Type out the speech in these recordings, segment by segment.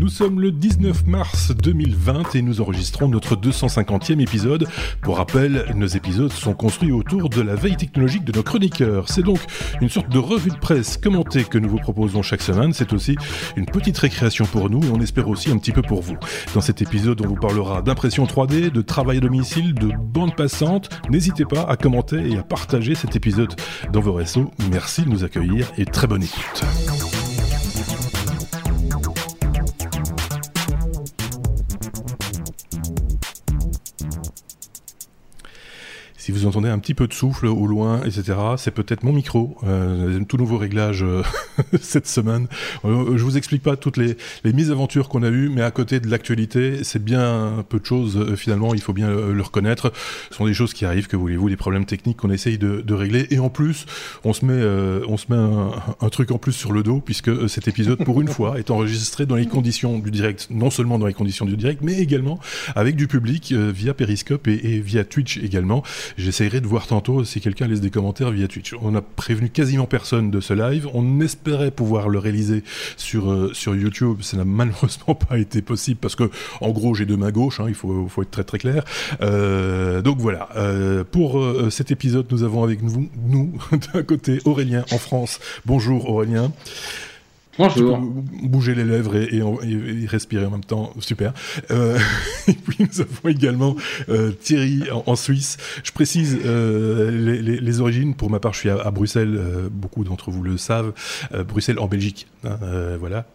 Nous sommes le 19 mars 2020 et nous enregistrons notre 250e épisode. Pour rappel, nos épisodes sont construits autour de la veille technologique de nos chroniqueurs. C'est donc une sorte de revue de presse commentée que nous vous proposons chaque semaine. C'est aussi une petite récréation pour nous et on espère aussi un petit peu pour vous. Dans cet épisode, on vous parlera d'impression 3D, de travail à domicile, de bande passante. N'hésitez pas à commenter et à partager cet épisode dans vos réseaux. Merci de nous accueillir et très bonne écoute. Si vous entendez un petit peu de souffle au loin, etc., c'est peut-être mon micro. Euh, tout nouveau réglage euh, cette semaine. Euh, je vous explique pas toutes les, les mésaventures qu'on a eues, mais à côté de l'actualité, c'est bien peu de choses. Euh, finalement, il faut bien le reconnaître. Ce sont des choses qui arrivent, que voulez-vous, des problèmes techniques qu'on essaye de, de, régler. Et en plus, on se met, euh, on se met un, un, truc en plus sur le dos, puisque cet épisode, pour une fois, est enregistré dans les conditions du direct, non seulement dans les conditions du direct, mais également avec du public via Periscope et, et via Twitch également. J'essaierai de voir tantôt si quelqu'un laisse des commentaires via Twitch. On a prévenu quasiment personne de ce live. On espérait pouvoir le réaliser sur, euh, sur YouTube. Ça n'a malheureusement pas été possible parce que, en gros, j'ai deux mains gauches. Hein, il faut, faut être très très clair. Euh, donc voilà. Euh, pour euh, cet épisode, nous avons avec nous, nous d'un côté Aurélien en France. Bonjour Aurélien. Bouger les lèvres et, respirer en même temps, super. Euh, et puis nous avons également euh, Thierry en, Suisse. Je précise euh, les, origines. Pour ma part, je suis à, Bruxelles. Beaucoup d'entre vous le savent. Bruxelles en Belgique. Hein, euh, voilà.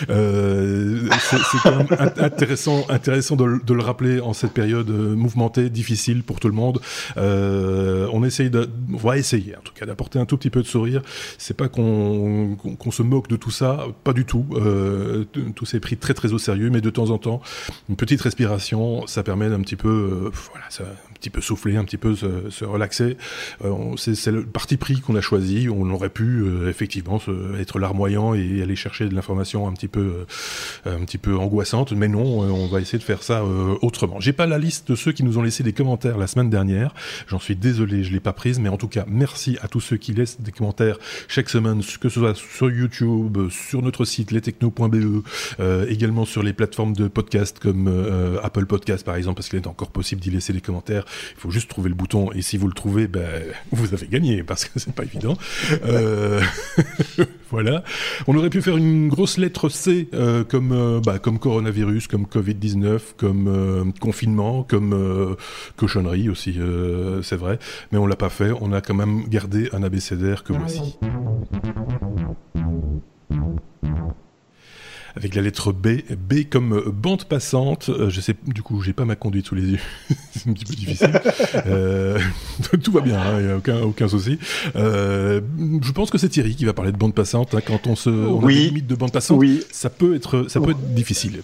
C'est quand même intéressant, intéressant de, de, le rappeler en cette période mouvementée, difficile pour tout le monde. on essaye de, on va essayer en tout cas d'apporter un tout petit peu de sourire. C'est pas qu'on qu se moque de tout ça pas du tout. Euh, tout s'est pris très très au sérieux, mais de temps en temps, une petite respiration, ça permet d'un petit peu, euh, voilà, ça, petit peu souffler, un petit peu se, relaxer. Euh, c'est le parti pris qu'on a choisi. On aurait pu euh, effectivement être larmoyant et aller chercher de l'information un petit peu, euh, un petit peu angoissante, mais non, on va essayer de faire ça autrement. J'ai pas la liste de ceux qui nous ont laissé des commentaires la semaine dernière. J'en suis désolé, je l'ai pas prise, mais en tout cas, merci à tous ceux qui laissent des commentaires chaque semaine, que ce soit sur YouTube, sur notre site lestechno.be, euh, également sur les plateformes de podcast comme Apple Podcast par exemple, parce qu'il est encore possible d'y laisser des commentaires. Il faut juste trouver le bouton et si vous le trouvez, ben, vous avez gagné parce que c'est pas évident. Euh, voilà. On aurait pu faire une grosse lettre C euh, comme, euh, bah, comme coronavirus, comme Covid-19, comme confinement, comme cochonnerie aussi, c'est vrai. Mais on l'a pas fait. On a quand même gardé un abécédaire que voici avec la lettre B, B comme bande passante. Euh, je sais, du coup, j'ai pas ma conduite sous les yeux, c'est un petit peu difficile. euh, tout va bien, il hein, n'y a aucun, aucun souci. Euh, je pense que c'est Thierry qui va parler de bande passante. Hein, quand on se, on oui. a des limites de bande passante, oui. ça peut être, ça peut être difficile.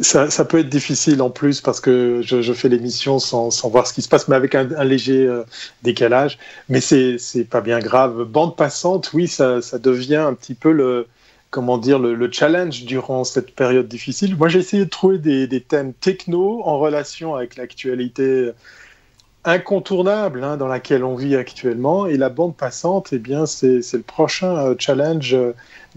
Ça, ça, peut être difficile en plus parce que je, je fais l'émission sans, sans, voir ce qui se passe, mais avec un, un léger euh, décalage. Mais c'est pas bien grave. Bande passante, oui, ça, ça devient un petit peu le, comment dire, le, le, challenge durant cette période difficile. Moi, j'ai essayé de trouver des, thèmes techno en relation avec l'actualité incontournable hein, dans laquelle on vit actuellement. Et la bande passante, eh bien, c'est le prochain euh, challenge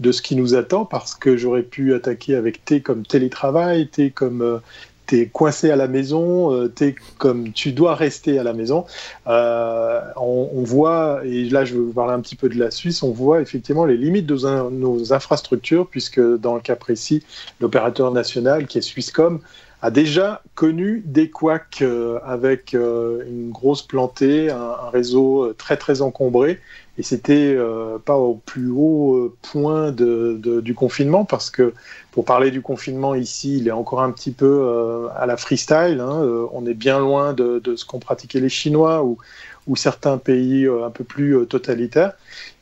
de ce qui nous attend parce que j'aurais pu attaquer avec T comme télétravail, T comme euh, t'es coincé à la maison, euh, t'es comme tu dois rester à la maison. Euh, on, voit, et là je vais vous parler un petit peu de la Suisse, on voit effectivement les limites de nos, nos infrastructures, puisque dans le cas précis, l'opérateur national qui est Swisscom a déjà connu des couacs euh, avec euh, une grosse plantée, un, réseau très très encombré. Et c'était euh, pas au plus haut point de, du confinement, parce que pour parler du confinement ici, il est encore un petit peu euh, à la freestyle. Hein, on est bien loin de, de ce qu'ont pratiqué les Chinois ou, ou certains pays euh, un peu plus euh, totalitaires.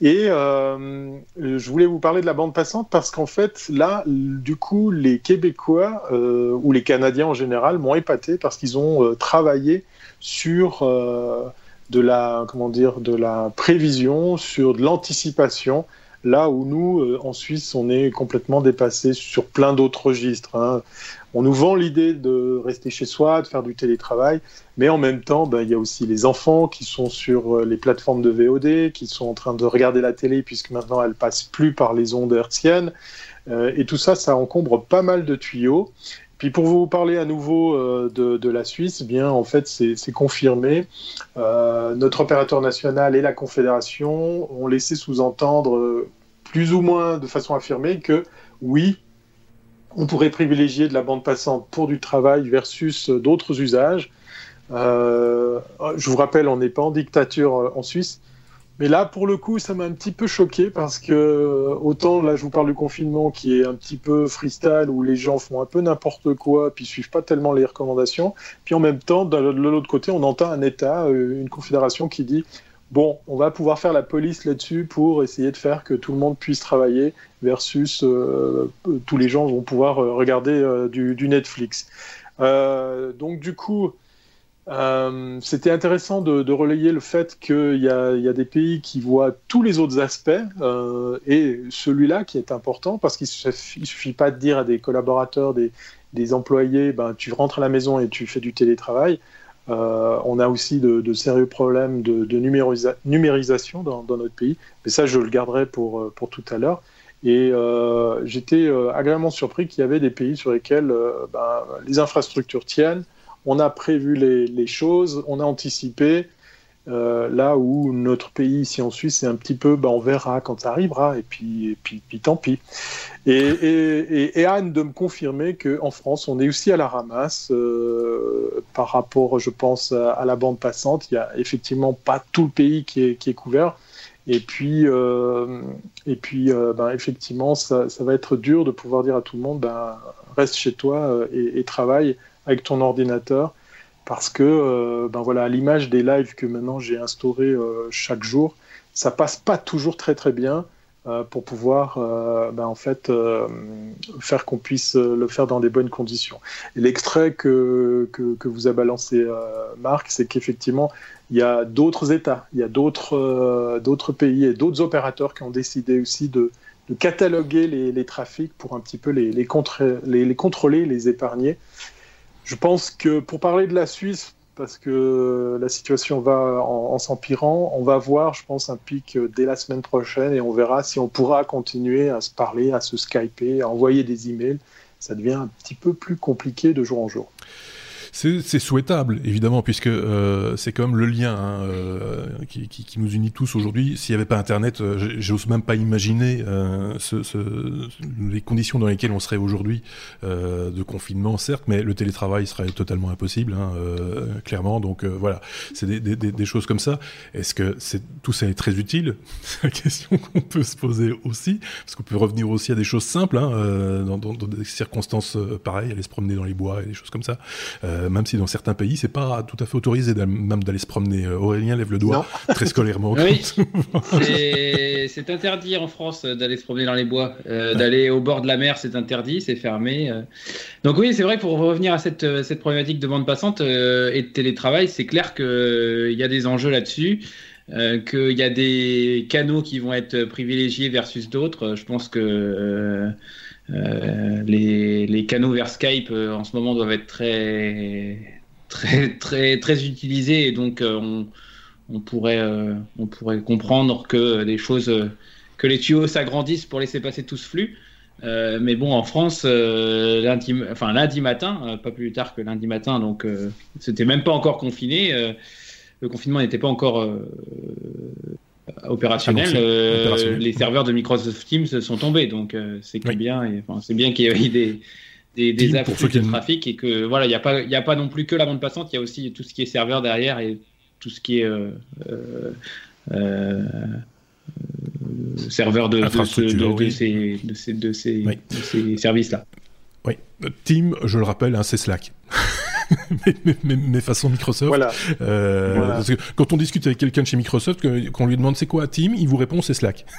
Et euh, je voulais vous parler de la bande passante parce qu'en fait, là, du coup, les Québécois ou les Canadiens en général m'ont épaté parce qu'ils ont travaillé sur de la comment dire de la prévision, sur de l'anticipation. Là où nous, en Suisse, on est complètement dépassé sur plein d'autres registres. Hein on nous vend l'idée de rester chez soi, de faire du télétravail, mais en même temps, ben, il y a aussi les enfants qui sont sur les plateformes de VOD, qui sont en train de regarder la télé, puisque maintenant elle passe plus par les ondes hertziennes. et tout ça, ça encombre pas mal de tuyaux. Puis pour vous parler à nouveau de, de, la Suisse, eh bien en fait c'est confirmé. notre opérateur national et la Confédération ont laissé sous-entendre plus ou moins de façon affirmée que oui, on pourrait privilégier de la bande passante pour du travail versus d'autres usages. Euh, je vous rappelle, on n'est pas en dictature euh, en Suisse. Mais là, pour le coup, ça m'a un petit peu choqué parce que euh, autant là, je vous parle du confinement qui est un petit peu freestyle où les gens font un peu n'importe quoi puis suivent pas tellement les recommandations. Puis en même temps, de l'autre côté, on entend un État, une confédération qui dit bon, on va pouvoir faire la police là-dessus pour essayer de faire que tout le monde puisse travailler versus tous les gens vont pouvoir regarder du, Netflix. donc du coup, euh, c'était intéressant de, relayer le fait qu'il y, a des pays qui voient tous les autres aspects euh, et celui-là qui est important parce qu'il ne suffit, pas de dire à des collaborateurs, des, employés, ben, tu rentres à la maison et tu fais du télétravail. Euh, on a aussi de, sérieux problèmes de, numérisation dans, notre pays, mais ça je le garderai pour, pour tout à l'heure. Et j'étais agréablement surpris qu'il y avait des pays sur lesquels ben, les infrastructures tiennent, on a prévu les, choses, on a anticipé. Euh, là où notre pays ici en Suisse, c'est un petit peu, ben, on verra quand ça arrivera, et puis, puis, puis tant pis. Et, Anne de me confirmer qu'en France, on est aussi à la ramasse euh, par rapport, je pense, à, la bande passante. Il n'y a effectivement pas tout le pays qui est, couvert. Et puis, euh, et puis ben, effectivement, ça, va être dur de pouvoir dire à tout le monde, ben, reste chez toi et travaille avec ton ordinateur parce que euh, ben voilà, à l'image des lives que maintenant j'ai instaurés euh, chaque jour, ça passe pas toujours très très bien euh, pour pouvoir ben en fait faire qu'on puisse le faire dans des bonnes conditions. L'extrait que, que, vous a balancé Marc, c'est qu'effectivement il y a d'autres États, il y a d'autres d'autres pays et d'autres opérateurs qui ont décidé aussi de, cataloguer les, trafics pour un petit peu les, les, les contrôler, les épargner. Je pense que pour parler de la Suisse, parce que la situation va en, s'empirant, on va voir, je pense, un pic dès la semaine prochaine et on verra si on pourra continuer à se parler, à se skyper, à envoyer des emails. Ça devient un petit peu plus compliqué de jour en jour. C'est souhaitable, évidemment, puisque euh, c'est comme le lien hein, euh, qui, nous unit tous aujourd'hui. S'il n'y avait pas Internet, euh, j'ose même pas imaginer euh, les conditions dans lesquelles on serait aujourd'hui de confinement, certes, mais le télétravail serait totalement impossible, hein, clairement. Donc voilà, c'est des, choses comme ça. Est-ce que tout ça est très utile? C'est la question qu'on peut se poser aussi, parce qu'on peut revenir aussi à des choses simples, hein, dans, des circonstances pareilles, aller se promener dans les bois et des choses comme ça. Même si dans certains pays, c'est pas tout à fait autorisé même d'aller se promener. Euh, Aurélien lève le doigt très scolairement. oui, c'est interdit en France d'aller se promener dans les bois. Euh, d'aller au bord de la mer, c'est interdit, c'est fermé. Donc oui, c'est vrai pour revenir à cette, cette problématique de bande passante et de télétravail, c'est clair qu'il y a des enjeux là-dessus. qu'il y a des canaux qui vont être privilégiés versus d'autres. Je pense que euh, les, canaux vers Skype euh, en ce moment doivent être très, très, très, très utilisés et donc euh, on, pourrait, on pourrait comprendre que les choses, que les tuyaux s'agrandissent pour laisser passer tout ce flux. mais bon, en France, lundi, enfin, lundi matin, pas plus tard que lundi matin, donc c'était même pas encore confiné. le confinement n'était pas encore opérationnel, euh, les serveurs de Microsoft Teams sont tombés. Donc euh, c'est bien, enfin, c'est bien qu'il y ait des des, des afflux de trafic et que voilà, il n'y a pas il y a pas non plus que la bande passante, il y a aussi tout ce qui est serveur derrière et tout ce qui est euh, serveur de, de, de, ces, de ces, de ces, ces services-là. Oui, Team, je le rappelle, hein, c'est Slack. Mes, façons Microsoft. Voilà. Euh, Parce que quand on discute avec quelqu'un de chez Microsoft, qu'on lui demande c'est quoi Team, il vous répond c'est Slack.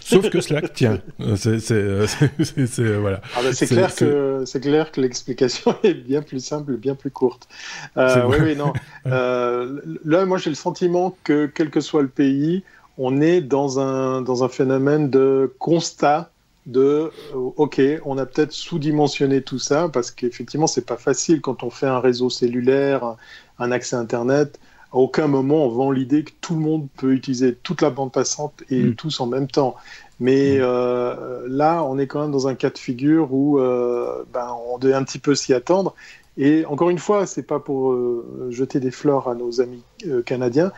Sauf que Slack, tiens, c'est euh, euh, voilà. Ah c'est clair que c'est clair que l'explication est bien plus simple, bien plus courte. Euh, oui, oui, non. là, moi, j'ai le sentiment que quel que soit le pays, on est dans un dans un phénomène de constat de euh, ok, on a peut-être sous-dimensionné tout ça parce qu'effectivement c'est pas facile quand on fait un réseau cellulaire, un accès internet, À aucun moment on vend l'idée que tout le monde peut utiliser toute la bande passante et mm. tous en même temps. Mais mm. euh, là, on est quand même dans un cas de figure où euh, ben, on devait un petit peu s'y attendre. Et encore une fois, c'est pas pour euh, jeter des fleurs à nos amis canadiens.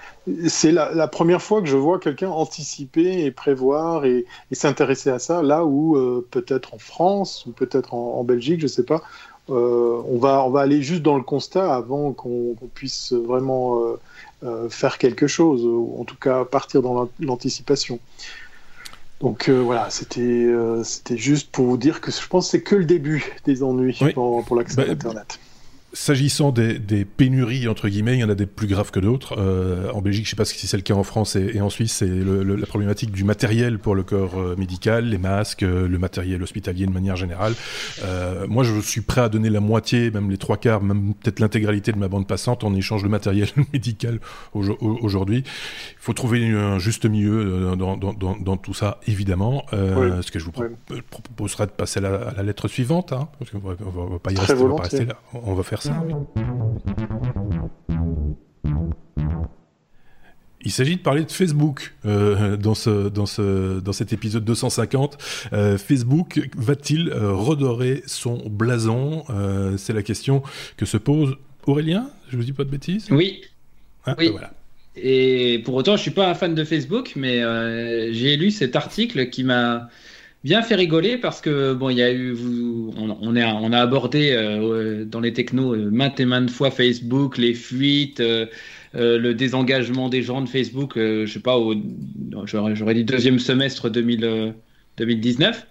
C'est la, première fois que je vois quelqu'un anticiper et prévoir et, s'intéresser à ça. Là où peut-être en France ou peut-être en, Belgique, je sais pas, on va on va aller juste dans le constat avant qu'on puisse vraiment faire quelque chose, ou en tout cas partir dans l'anticipation. Donc euh, voilà, c'était euh, c'était juste pour vous dire que je pense que c'est que le début des ennuis pour, pour l'accès à bah, Internet. S'agissant des, des, pénuries, entre guillemets, il y en a des plus graves que d'autres. Euh, en Belgique, je ne sais pas si c'est le cas en France et, en Suisse, c'est la problématique du matériel pour le corps euh, médical, les masques, euh, le matériel hospitalier de manière générale. Euh, moi, je suis prêt à donner la moitié, même les trois quarts, même peut-être l'intégralité de ma bande passante en échange de matériel médical aujourd'hui. Il faut trouver un juste milieu dans, dans, dans, dans tout ça, évidemment. Euh, Ce que je vous proposerai de passer à la, lettre suivante, hein, parce qu'on va, va, pas y rester, on va pas rester là. On va faire il s'agit de parler de Facebook euh, dans, ce, dans, ce, dans cet épisode 250. Euh, Facebook va-t-il euh, redorer son blason C'est la question que se pose Aurélien. Je vous dis pas de bêtises? Oui. Ah, oui. Ben voilà. Et pour autant, je suis pas un fan de Facebook, mais j'ai lu cet article qui m'a bien fait rigoler parce que bon, il y a eu, vous, on, on, est, on a abordé euh, dans les technos euh, maintes et maintes fois Facebook, les fuites, euh, le désengagement des gens de Facebook. je sais pas, j'aurais dit deuxième semestre 2000, 2019.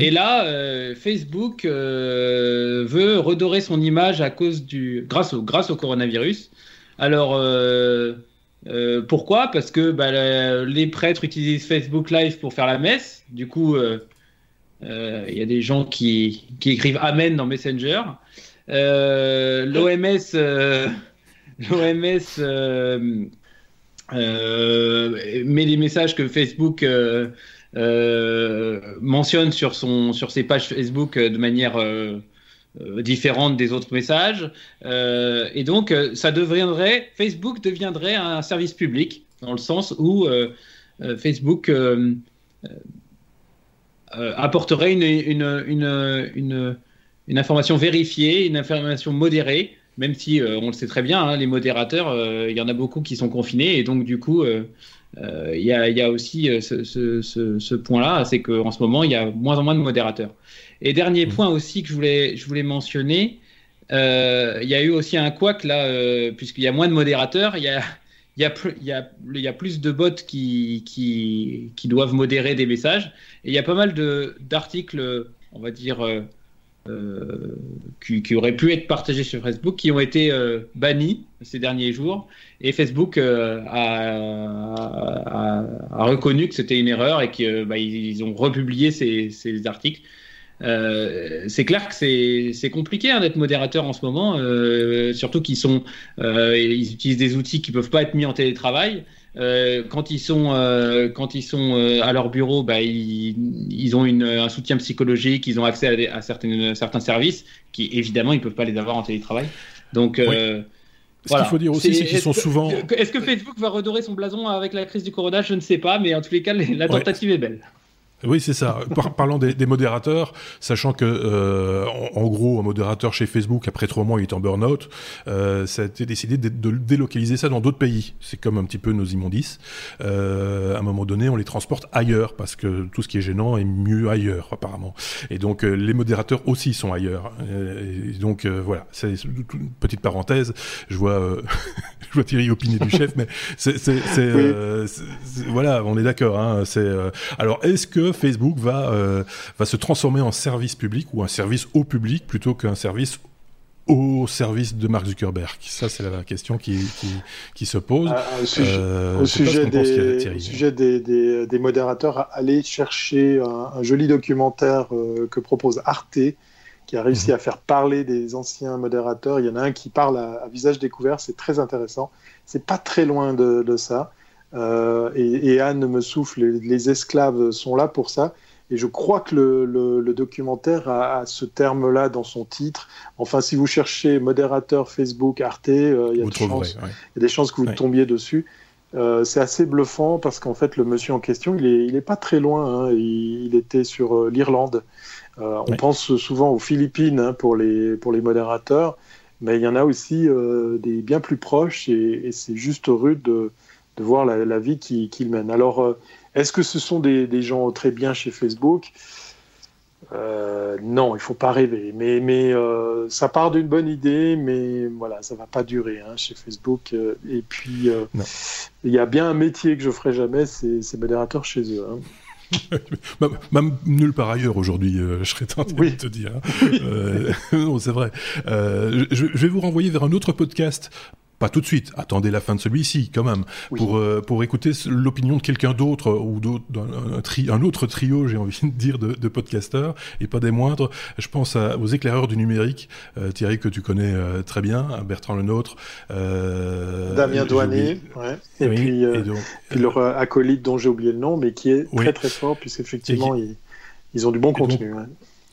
Et là, Facebook veut redorer son image à cause du, grâce au, grâce au coronavirus. Alors euh, pourquoi? Parce que bah, les prêtres utilisent Facebook Live pour faire la messe. Du coup, euh, euh, il y a des gens qui, écrivent Amen dans Messenger. L'OMS met des messages que Facebook mentionne sur, son, sur ses pages Facebook de manière différente des autres messages. Euh, et donc, euh, ça deviendrait, Facebook deviendrait un service public, dans le sens où Facebook apporterait une, une, une, une, information vérifiée, une information modérée, même si on le sait très bien, hein, les modérateurs, il y en a beaucoup qui sont confinés, et donc du coup, il y, a, y, a, aussi ce, ce, ce point-là, c'est qu'en ce moment, il y a moins en moins de modérateurs. Et dernier mm. point aussi que je voulais, je voulais mentionner, euh, il y a eu aussi un couac là, euh, puisqu'il y a moins de modérateurs, il y a, il y, a plus, il, y a, il y a plus de bots qui, qui, qui, doivent modérer des messages. Et il y a pas mal d'articles, on va dire, euh, qui, qui, auraient pu être partagés sur Facebook, qui ont été bannis ces derniers jours. Et Facebook a, a, a, reconnu que c'était une erreur et qu'ils bah, ils ont republié ces, ces articles. Euh, c'est clair que c'est compliqué hein, d'être modérateur en ce moment, euh, surtout qu'ils sont, euh, ils utilisent des outils qui peuvent pas être mis en télétravail. quand ils sont, quand ils sont à leur bureau, bah, ils, ils ont une, un soutien psychologique, ils ont accès à, à certaines, certains services qui évidemment ils peuvent pas les avoir en télétravail. Donc Ce qu'il faut dire aussi, c'est qu'ils sont souvent. Est-ce que Facebook va redorer son blason avec la crise du corona? Je ne sais pas, mais en tous les cas, la tentative est belle. Oui, c'est ça. parlant des, des, modérateurs, sachant que euh, en, gros, un modérateur chez Facebook, après trois mois, il est en burn-out, euh, ça a été décidé de, de délocaliser ça dans d'autres pays. C'est comme un petit peu nos immondices. Euh, à un moment donné, on les transporte ailleurs parce que tout ce qui est gênant est mieux ailleurs, apparemment. Et donc, euh, les modérateurs aussi sont ailleurs. Euh, et donc, euh, voilà. C'est une petite parenthèse. Je vois, je vois Thierry opiner du chef, mais c'est, voilà, on est d'accord. Hein, c'est alors, est-ce que Facebook va, euh, va se transformer en service public ou un service au public plutôt qu'un service au service de Mark Zuckerberg Ça, c'est la question qui, qui, se pose. Ah, au sujet, des, sujet des, des, modérateurs, allez chercher un, joli documentaire euh, que propose Arte, qui a réussi mhm. à faire parler des anciens modérateurs. Il y en a un qui parle à, visage découvert, c'est très intéressant. C'est pas très loin de, de ça. Euh, et, Anne me souffle, les, esclaves sont là pour ça. Et je crois que le, documentaire a, ce terme-là dans son titre. Enfin, si vous cherchez modérateur Facebook, Arte, il y, a des chances que vous tombiez dessus. c'est assez bluffant parce qu'en fait, le monsieur en question, il n'est est pas très loin. Hein. Il, était sur l'Irlande. on pense souvent aux Philippines hein, pour, les, pour les modérateurs mais il y en a aussi euh, des bien plus proches et, c'est juste rude de, de voir la, vie qu'ils mènent. Alors, euh, est-ce que ce sont des, des, gens très bien chez Facebook? Euh, Non, il faut pas rêver. Mais, mais ça part d'une bonne idée, mais voilà, ça va pas durer hein, chez Facebook. et puis, il y a bien un métier que je ferai jamais, c'est modérateur chez eux. Hein. Même nulle part ailleurs aujourd'hui, euh, je serais tenté de te dire. Hein. Euh, non, c'est vrai. Euh, je, je, vais vous renvoyer vers un autre podcast pas tout de suite, attendez la fin de celui-ci quand même, pour, euh, pour écouter l'opinion de quelqu'un d'autre ou d'un tri, un autre trio, j'ai envie de dire, de, de, podcasteurs, et pas des moindres. Je pense aux éclaireurs du numérique, euh, Thierry que tu connais euh, très bien, Bertrand Lenôtre. Damien Douanet, ouais. et, puis, puis, leur acolyte dont j'ai oublié le nom, mais qui est très très fort, puisqu'effectivement, ils, ils ont du bon contenu.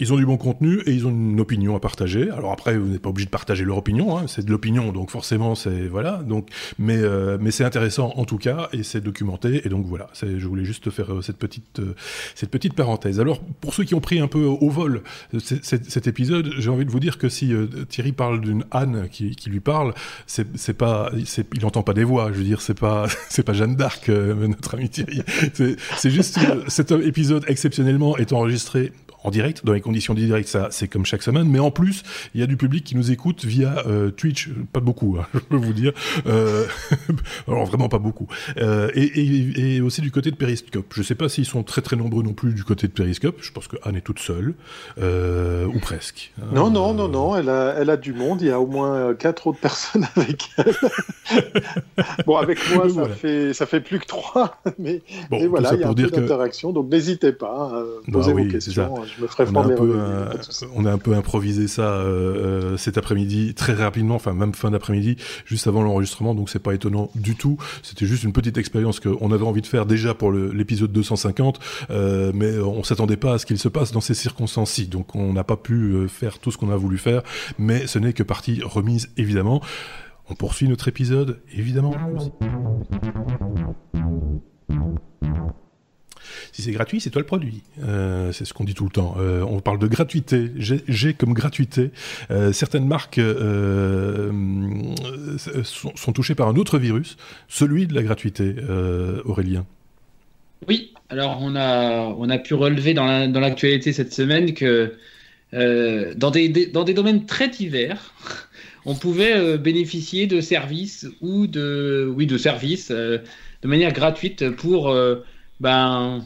Ils ont du bon contenu et ils ont une opinion à partager. Alors après, vous n'êtes pas obligé de partager leur opinion, hein, c'est de l'opinion, donc forcément, c'est voilà. Donc, mais euh, mais c'est intéressant en tout cas et c'est documenté et donc voilà. Je voulais juste faire euh, cette petite euh, cette petite parenthèse. Alors pour ceux qui ont pris un peu au vol cet épisode, j'ai envie de vous dire que si Thierry parle d'une Anne qui, qui lui parle, c'est pas il entend pas des voix. Je veux dire, c'est pas c'est pas Jeanne d'Arc, notre ami Thierry. C'est juste cet épisode exceptionnellement est enregistré en direct, dans les conditions du direct, ça c'est comme chaque semaine, mais en plus, il y a du public qui nous écoute via euh, Twitch, pas beaucoup, hein, je peux vous dire, euh, alors vraiment pas beaucoup, euh, et, et, et, aussi du côté de Periscope. Je sais pas s'ils sont très très nombreux non plus du côté de Periscope, je pense que Anne est toute seule, ou presque. Non, non, non, non, elle a, elle a du monde, il y a au moins quatre autres personnes avec elle. bon, avec moi, ça, fait, ça fait plus que trois, mais, bon, voilà, il y a un peu d'interaction, donc n'hésitez pas, bah poser vos questions je me ferai on a, un peu, on a un peu improvisé ça euh, euh, cet après-midi, très rapidement, enfin même fin d'après-midi, juste avant l'enregistrement, donc c'est pas étonnant du tout. C'était juste une petite expérience qu'on avait envie de faire déjà pour l'épisode 250, euh, mais on s'attendait pas à ce qu'il se passe dans ces circonstances-ci, donc on n'a pas pu euh, faire tout ce qu'on a voulu faire, mais ce n'est que partie remise évidemment. On poursuit notre épisode, évidemment. Si c'est gratuit, c'est toi le produit. Euh, c'est ce qu'on dit tout le temps. Euh, on parle de gratuité. J'ai comme gratuité. Euh, certaines marques sont, touchées par un autre virus, celui de la gratuité, Aurélien. Oui, alors on a, on a pu relever dans l'actualité cette semaine que dans des, des, dans, des, domaines très divers, on pouvait bénéficier de services ou de, oui, de services de manière gratuite pour ben,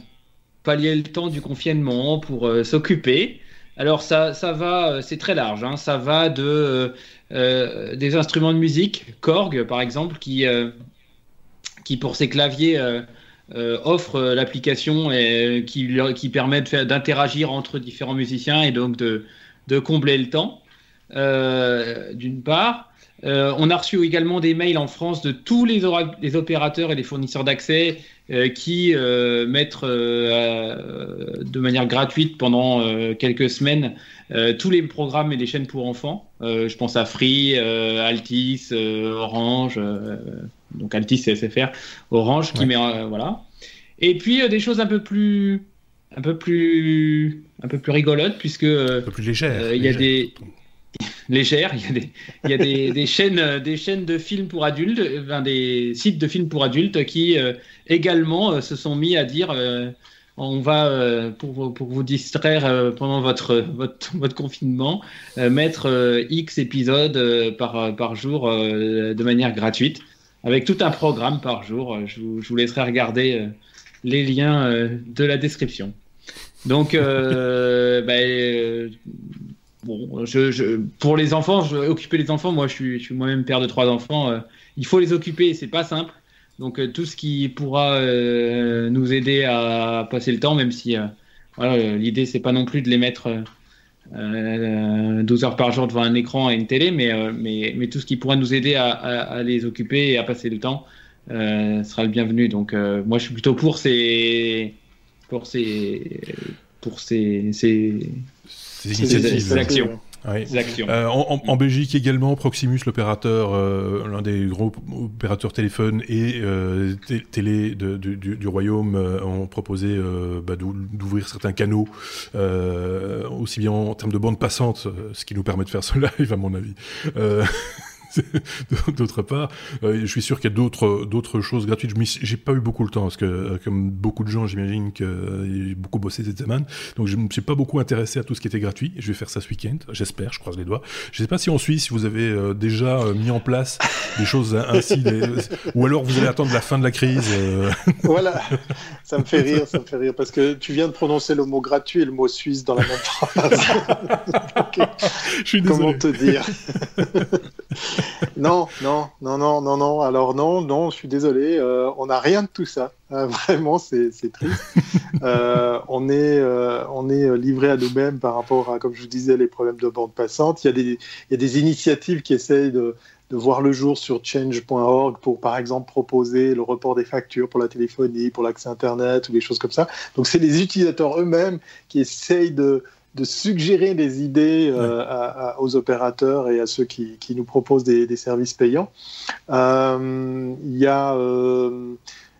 pallier le temps du confinement, pour euh, s'occuper. Alors ça, va, euh, c'est très large. Hein. ça va de euh, des instruments de musique, Korg par exemple, qui pour ses claviers offre l'application qui, permet d'interagir entre différents musiciens et donc de combler le temps, d'une part. On a reçu également des mails en France de tous les, les opérateurs et les fournisseurs d'accès euh, qui euh, mettent euh, de manière gratuite pendant quelques semaines tous les programmes et les chaînes pour enfants. je pense à Free, Altis, Orange, donc Altis c'est SFR, Orange qui met voilà. Et puis des choses un peu plus un peu plus un peu plus rigolotes puisque un peu plus légères. Il y a des légère. Il y a des, il y a des, des chaînes, euh, des chaînes de films pour adultes, enfin, des sites de films pour adultes qui euh, également se sont mis à dire on va, pour, pour, vous distraire pendant votre, votre, votre confinement, mettre X épisodes par, par jour de manière gratuite, avec tout un programme par jour. Je vous, laisserai regarder les liens de la description. Donc, ben, bon, je, pour les enfants, je, occuper les enfants, moi je suis, je suis moi-même père de trois enfants, euh, il faut les occuper, c'est pas simple. Donc euh, tout ce qui pourra euh, nous aider à passer le temps, même si voilà, l'idée c'est pas non plus de les mettre 12 heures par jour devant un écran et une télé, mais, mais, mais tout ce qui pourra nous aider à, à, les occuper et à passer le temps sera le bienvenu. Donc moi je suis plutôt pour ces, pour ces pour ces, initiatives. actions. Euh, en, Belgique également, Proximus, l'opérateur, euh, l'un des gros opérateurs téléphone et euh, télé du, royaume, ont proposé bah, d'ouvrir certains canaux, aussi bien en termes de bande passante, ce qui nous permet de faire ce live à mon avis. d'autre part, euh, je suis sûr qu'il y a d'autres d'autres choses gratuites. Je j'ai pas eu beaucoup le temps parce que euh, comme beaucoup de gens, j'imagine que euh, j'ai beaucoup bossé cette semaine, donc je me suis pas beaucoup intéressé à tout ce qui était gratuit. Je vais faire ça ce week-end, j'espère, je croise les doigts. Je sais pas si en Suisse vous avez déjà mis en place des choses ainsi, ou alors vous allez attendre la fin de la crise. Voilà, ça me fait rire, ça me fait rire parce que tu viens de prononcer le mot gratuit et le mot suisse dans la même phrase. je suis désolé. Comment te dire? non, non, non, non, non, non. Alors non, non, je suis désolé. Euh, on n'a rien de tout ça. Euh, vraiment, c'est triste. Euh, on est, on est livré à nous-mêmes par rapport à, comme je vous disais, les problèmes de bande passante. Il y a des, il y a des initiatives qui essayent de, de voir le jour sur change.org pour, par exemple, proposer le report des factures pour la téléphonie, pour l'accès Internet ou des choses comme ça. Donc, c'est les utilisateurs eux-mêmes qui essayent de, de suggérer des idées euh, aux opérateurs et à ceux qui, nous proposent des, services payants. Euh, il y a euh,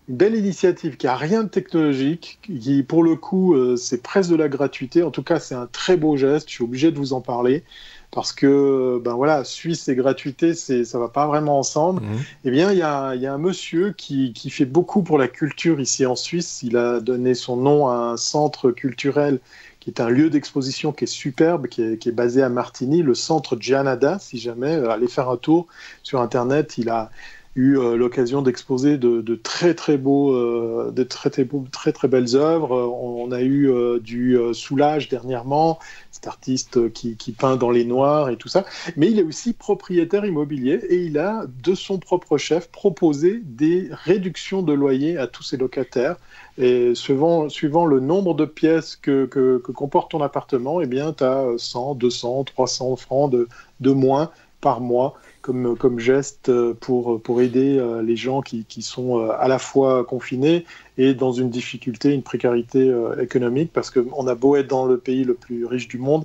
une belle initiative qui a rien de technologique, qui pour le coup c'est presque de la gratuité. En tout cas, c'est un très beau geste. Je suis obligé de vous en parler parce que ben voilà, Suisse et gratuité, c'est ça va pas vraiment ensemble. Mmh. Eh bien, il y a, y a, un monsieur qui, qui, fait beaucoup pour la culture ici en Suisse. Il a donné son nom à un centre culturel qui est un lieu d'exposition qui est superbe, qui est, basé à Martigny, le centre Gianada, si jamais, euh, allez faire un tour sur Internet, il a eu euh, l'occasion d'exposer de, très très beaux, euh, de très très beaux, très très belles œuvres. On, a eu du Soulage dernièrement, cet artiste qui, qui, peint dans les noirs et tout ça. Mais il est aussi propriétaire immobilier et il a de son propre chef proposé des réductions de loyer à tous ses locataires et suivant, suivant le nombre de pièces que, que, comporte ton appartement, eh bien, tu as 100, 200, 300 francs de, de moins par mois comme, comme geste pour, pour aider euh, les gens qui, qui sont euh, à la fois confinés et dans une difficulté, une précarité euh, économique, parce qu'on a beau être dans le pays le plus riche du monde,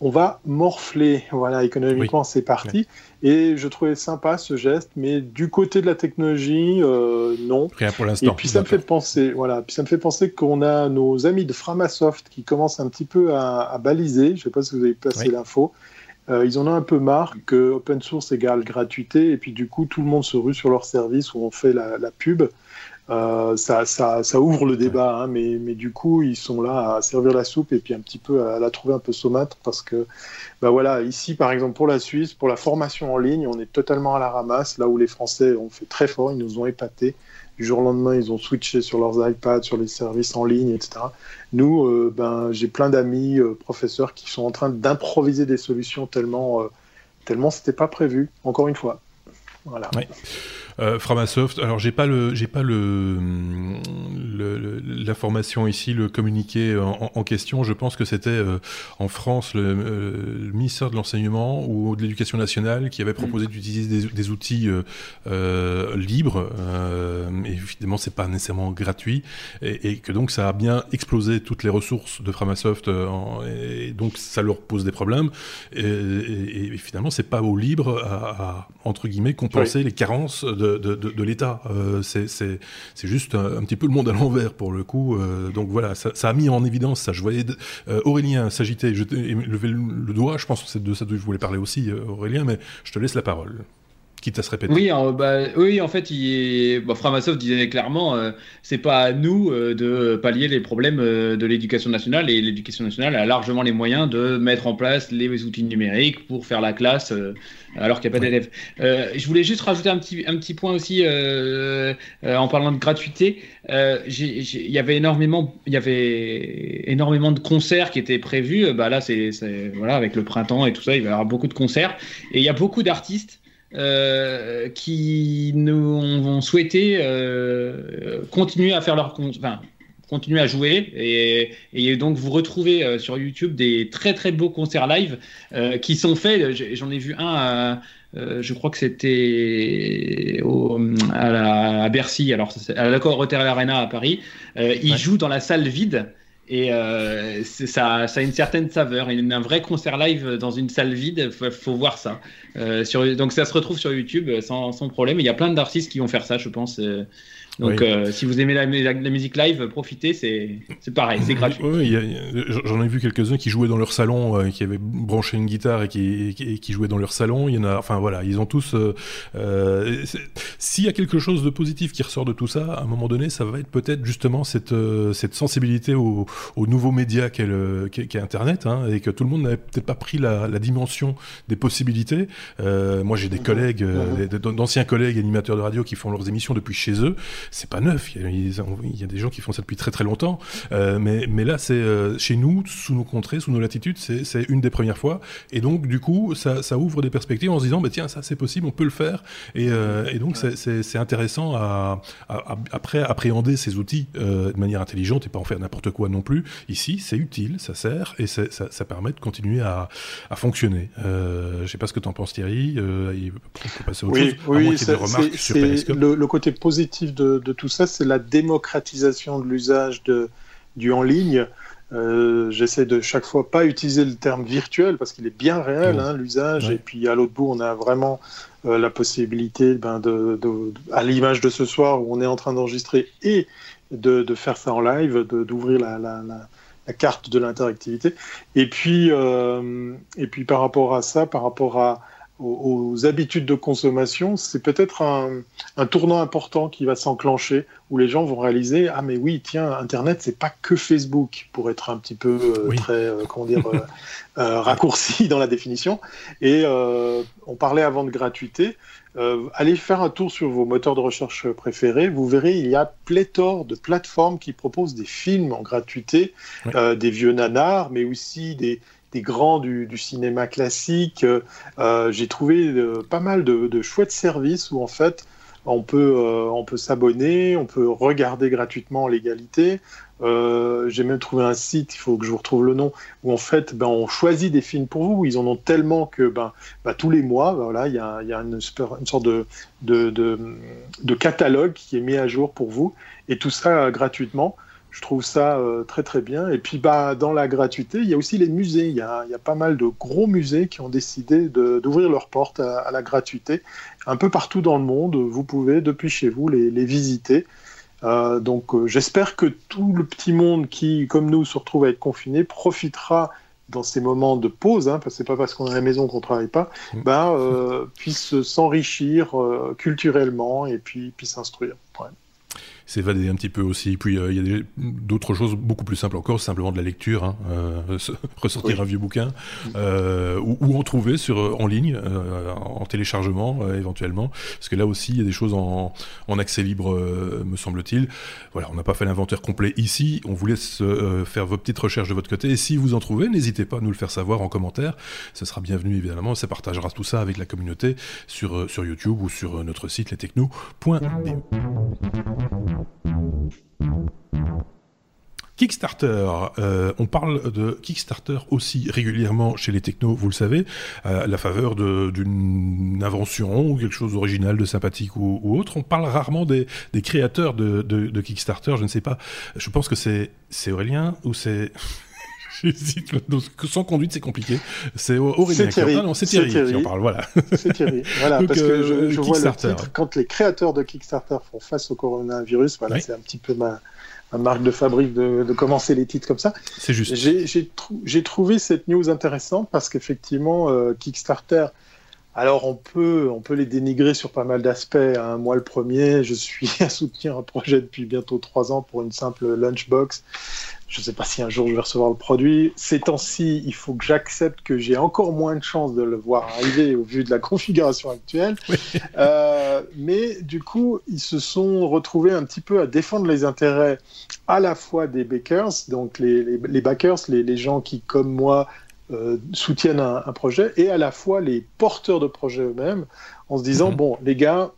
on va morfler. Voilà, économiquement, c'est parti. Et je trouvais sympa ce geste, mais du côté de la technologie, euh, non. Rien pour l'instant. Et puis ça me fait penser, voilà, puis ça me fait penser qu'on a nos amis de Framasoft qui commencent un petit peu à, baliser. Je ne sais pas si vous avez passé l'info. Euh, ils en ont un peu marre que open source égale gratuité, et puis du coup tout le monde se rue sur leur service où on fait la, la pub. Euh, ça, ça, ça, ouvre le débat, hein, mais, mais, du coup, ils sont là à servir la soupe et puis un petit peu à la trouver un peu saumâtre parce que, bah voilà, ici, par exemple, pour la Suisse, pour la formation en ligne, on est totalement à la ramasse, là où les Français ont fait très fort, ils nous ont épatés. Du jour au lendemain, ils ont switché sur leurs iPads, sur les services en ligne, etc. Nous, euh, ben, j'ai plein d'amis euh, professeurs qui sont en train d'improviser des solutions tellement, tellement c'était pas prévu, encore une fois. Voilà. Euh, Framasoft, alors j'ai pas le, j'ai pas le, l'information ici, le communiqué en, question. Je pense que c'était euh, en France le, euh, ministère de l'enseignement ou de l'éducation nationale qui avait proposé mm. d'utiliser des, outils libres. et évidemment, c'est pas nécessairement gratuit et, que donc ça a bien explosé toutes les ressources de Framasoft et donc ça leur pose des problèmes. Et, finalement, c'est pas au libre à, entre guillemets compenser les carences de de, l'État. Euh, c'est juste un, petit peu le monde à l'envers pour le coup. Euh, donc voilà, ça, a mis en évidence ça. Je voyais euh, Aurélien s'agiter, lever le, doigt. Je pense que c'est de ça que je voulais parler aussi, Aurélien, mais je te laisse la parole quitte à se répéter. Oui, en, bah, oui en fait, il bah, Framasoft disait clairement, euh, c'est pas à nous euh, de pallier les problèmes euh, de l'éducation nationale et l'éducation nationale a largement les moyens de mettre en place les outils numériques pour faire la classe alors qu'il n'y a pas d'élèves. je voulais juste rajouter un petit, un petit point aussi en parlant de gratuité. Il y avait énormément, il y avait énormément de concerts qui étaient prévus. Bah là, c'est voilà avec le printemps et tout ça, il va y avoir beaucoup de concerts et il y a beaucoup d'artistes euh, qui nous ont souhaité euh, continuer à faire leur enfin, continuer à jouer et, et donc vous retrouvez euh, sur YouTube des très très beaux concerts live qui sont faits. J'en ai vu un. je crois que c'était à, à, Bercy, alors à l'accord Rotter Arena à Paris. ils jouent dans la salle vide Et euh, ça, ça a une certaine saveur. Et un vrai concert live dans une salle vide, faut, faut voir ça. Euh, sur, donc ça se retrouve sur YouTube sans, sans problème. Il y a plein d'artistes qui vont faire ça, je pense. Euh, donc, euh, si vous aimez la, musique live, profitez, c'est pareil, c'est gratuit. Oui, j'en ai vu quelques-uns qui jouaient dans leur salon, euh, qui avaient branché une guitare et qui, qui, jouaient dans leur salon. Il y en a, enfin voilà, ils ont tous. Euh, euh S'il y a quelque chose de positif qui ressort de tout ça, à un moment donné, ça va être peut-être justement cette, cette sensibilité au, au nouveau média qu'est qu Internet, hein, et que tout le monde n'avait peut-être pas pris la, la, dimension des possibilités. moi, j'ai des collègues, d'anciens collègues animateurs de radio qui font leurs émissions depuis chez eux c'est pas neuf. Il y, a, des gens qui font ça depuis très très longtemps. Euh, mais, mais là, c'est euh, chez nous, sous nos contrées, sous nos latitudes, c'est une des premières fois. Et donc, du coup, ça, ça ouvre des perspectives en se disant, bah, tiens, ça c'est possible, on peut le faire. Et, euh, et donc, c'est intéressant à, à, après appréhender ces outils de manière intelligente et pas en faire n'importe quoi non plus. Ici, c'est utile, ça sert et ça, ça, permet de continuer à, à fonctionner. je sais pas ce que tu en penses, Thierry. il peut passer à autre oui, chose. Oui, c'est le, le, côté positif de, de, tout ça, c'est la démocratisation de l'usage du en ligne. Euh, j'essaie de chaque fois pas utiliser le terme virtuel parce qu'il est bien réel, hein, l'usage. Et puis à l'autre bout, on a vraiment euh, la possibilité, ben, de, à l'image de ce soir où on est en train d'enregistrer et de, faire ça en live, d'ouvrir la, la, la, carte de l'interactivité. Et puis, euh, et puis par rapport à ça, par rapport à aux, habitudes de consommation, c'est peut-être un, un, tournant important qui va s'enclencher où les gens vont réaliser ah mais oui tiens Internet c'est pas que Facebook pour être un petit peu euh, très euh, comment dire euh, raccourci dans la définition. Et on parlait avant de gratuité allez faire un tour sur vos moteurs de recherche préférés. Vous verrez il y a pléthore de plateformes qui proposent des films en gratuité des vieux nanars mais aussi des des grands du, cinéma classique. Euh, j'ai trouvé euh, pas mal de, chouettes services où en fait on peut, euh, peut s'abonner, on peut regarder gratuitement en légalité. J'ai même trouvé un site, il faut que je vous retrouve le nom, où en fait ben, on choisit des films pour vous. Ils en ont tellement que ben, ben tous les mois, voilà, il y a, une, sorte de catalogue qui est mis à jour pour vous, et tout ça gratuitement. Je trouve ça euh, très très bien. Et puis bah, dans la gratuité, il y a aussi les musées. Il y a, il y a pas mal de gros musées qui ont décidé d'ouvrir leurs portes à, la gratuité. Un peu partout dans le monde, vous pouvez depuis chez vous les, les visiter. Euh, donc euh, j'espère que tout le petit monde qui, comme nous, se retrouve à être confiné, profitera dans ces moments de pause, hein, parce que c'est pas parce qu'on est à la maison qu'on travaille pas, mmh. bah, puisse s'enrichir culturellement et puis, puis s'instruire. Ouais s'évader un petit peu aussi. Puis euh, il y a d'autres choses beaucoup plus simples encore, simplement de la lecture, hein, euh, ressortir un vieux bouquin euh, ou, ou, en trouver sur en ligne, en téléchargement éventuellement, parce que là aussi il y a des choses en, en accès libre, me semble-t-il. Voilà, on n'a pas fait l'inventaire complet ici. On vous laisse faire vos petites recherches de votre côté. Et si vous en trouvez, n'hésitez pas à nous le faire savoir en commentaire. Ce sera bienvenu évidemment. Ça partagera tout ça avec la communauté sur sur YouTube ou sur notre site lestechno.de. Kickstarter, euh, on parle de Kickstarter aussi régulièrement chez les technos, vous le savez, à la faveur d'une invention ou quelque chose d'original, de sympathique ou, autre. On parle rarement des, créateurs de, Kickstarter, je ne sais pas. Je pense que c'est Aurélien ou c'est... J'hésite. Sans conduite, c'est compliqué. C'est Aurélien qui en c'est Thierry, qui en parle. Voilà. C'est Thierry. Voilà, parce que je, euh, vois le titre. Quand les créateurs de Kickstarter font face au coronavirus, voilà, c'est un petit peu ma, marque de fabrique de, commencer les titres comme ça. C'est juste. J'ai trouvé cette news intéressante parce qu'effectivement, euh, Kickstarter. Alors on peut, on peut les dénigrer sur pas mal d'aspects. Hein. Moi le premier, je suis à soutenir un projet depuis bientôt trois ans pour une simple lunchbox je ne sais pas si un jour je vais recevoir le produit. Ces temps-ci, il faut que j'accepte que j'ai encore moins de chances de le voir arriver au vu de la configuration actuelle. Euh, mais du coup, ils se sont retrouvés un petit peu à défendre les intérêts à la fois des bakers, donc les, les, backers, les, gens qui, comme moi, euh, soutiennent un, un, projet, et à la fois les porteurs de projets eux-mêmes, en se disant, mhm. bon, les gars,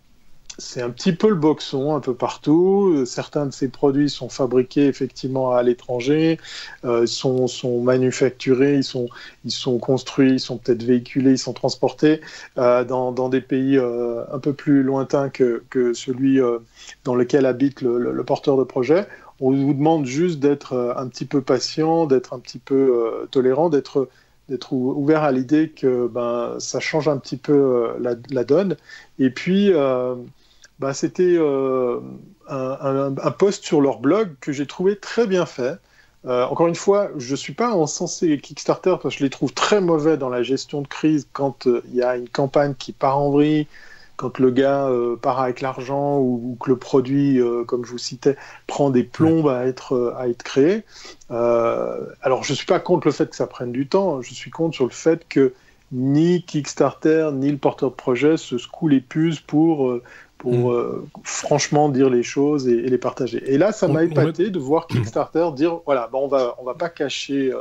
c'est un petit peu le boxon un peu partout. Certains de ces produits sont fabriqués effectivement à l'étranger, euh, sont, sont manufacturés, ils sont, ils sont construits, ils sont peut-être véhiculés, ils sont transportés euh, dans, dans, des pays euh, un peu plus lointains que, que celui euh, dans lequel habite le, porteur de projet. On vous demande juste d'être un petit peu patient, d'être un petit peu tolérant, d'être d'être ouvert à l'idée que ben, ça change un petit peu la, donne. Et puis, ben, c'était un, un, post sur leur blog que j'ai trouvé très bien fait. Euh, encore une fois, je ne suis pas encensé Kickstarter parce que je les trouve très mauvais dans la gestion de crise quand euh, il y a une campagne qui part en vrille, quand le gars euh, part avec l'argent ou, que le produit, comme je vous citais, prend des plombes à être, à être créé. alors, je ne suis pas contre le fait que ça prenne du temps, je suis contre sur le fait que ni Kickstarter ni le porteur de projet se secouent les puces pour pour mm. euh, franchement dire les choses et, les partager. Et là, ça m'a épaté de voir Kickstarter dire voilà, ben on va on va pas cacher euh,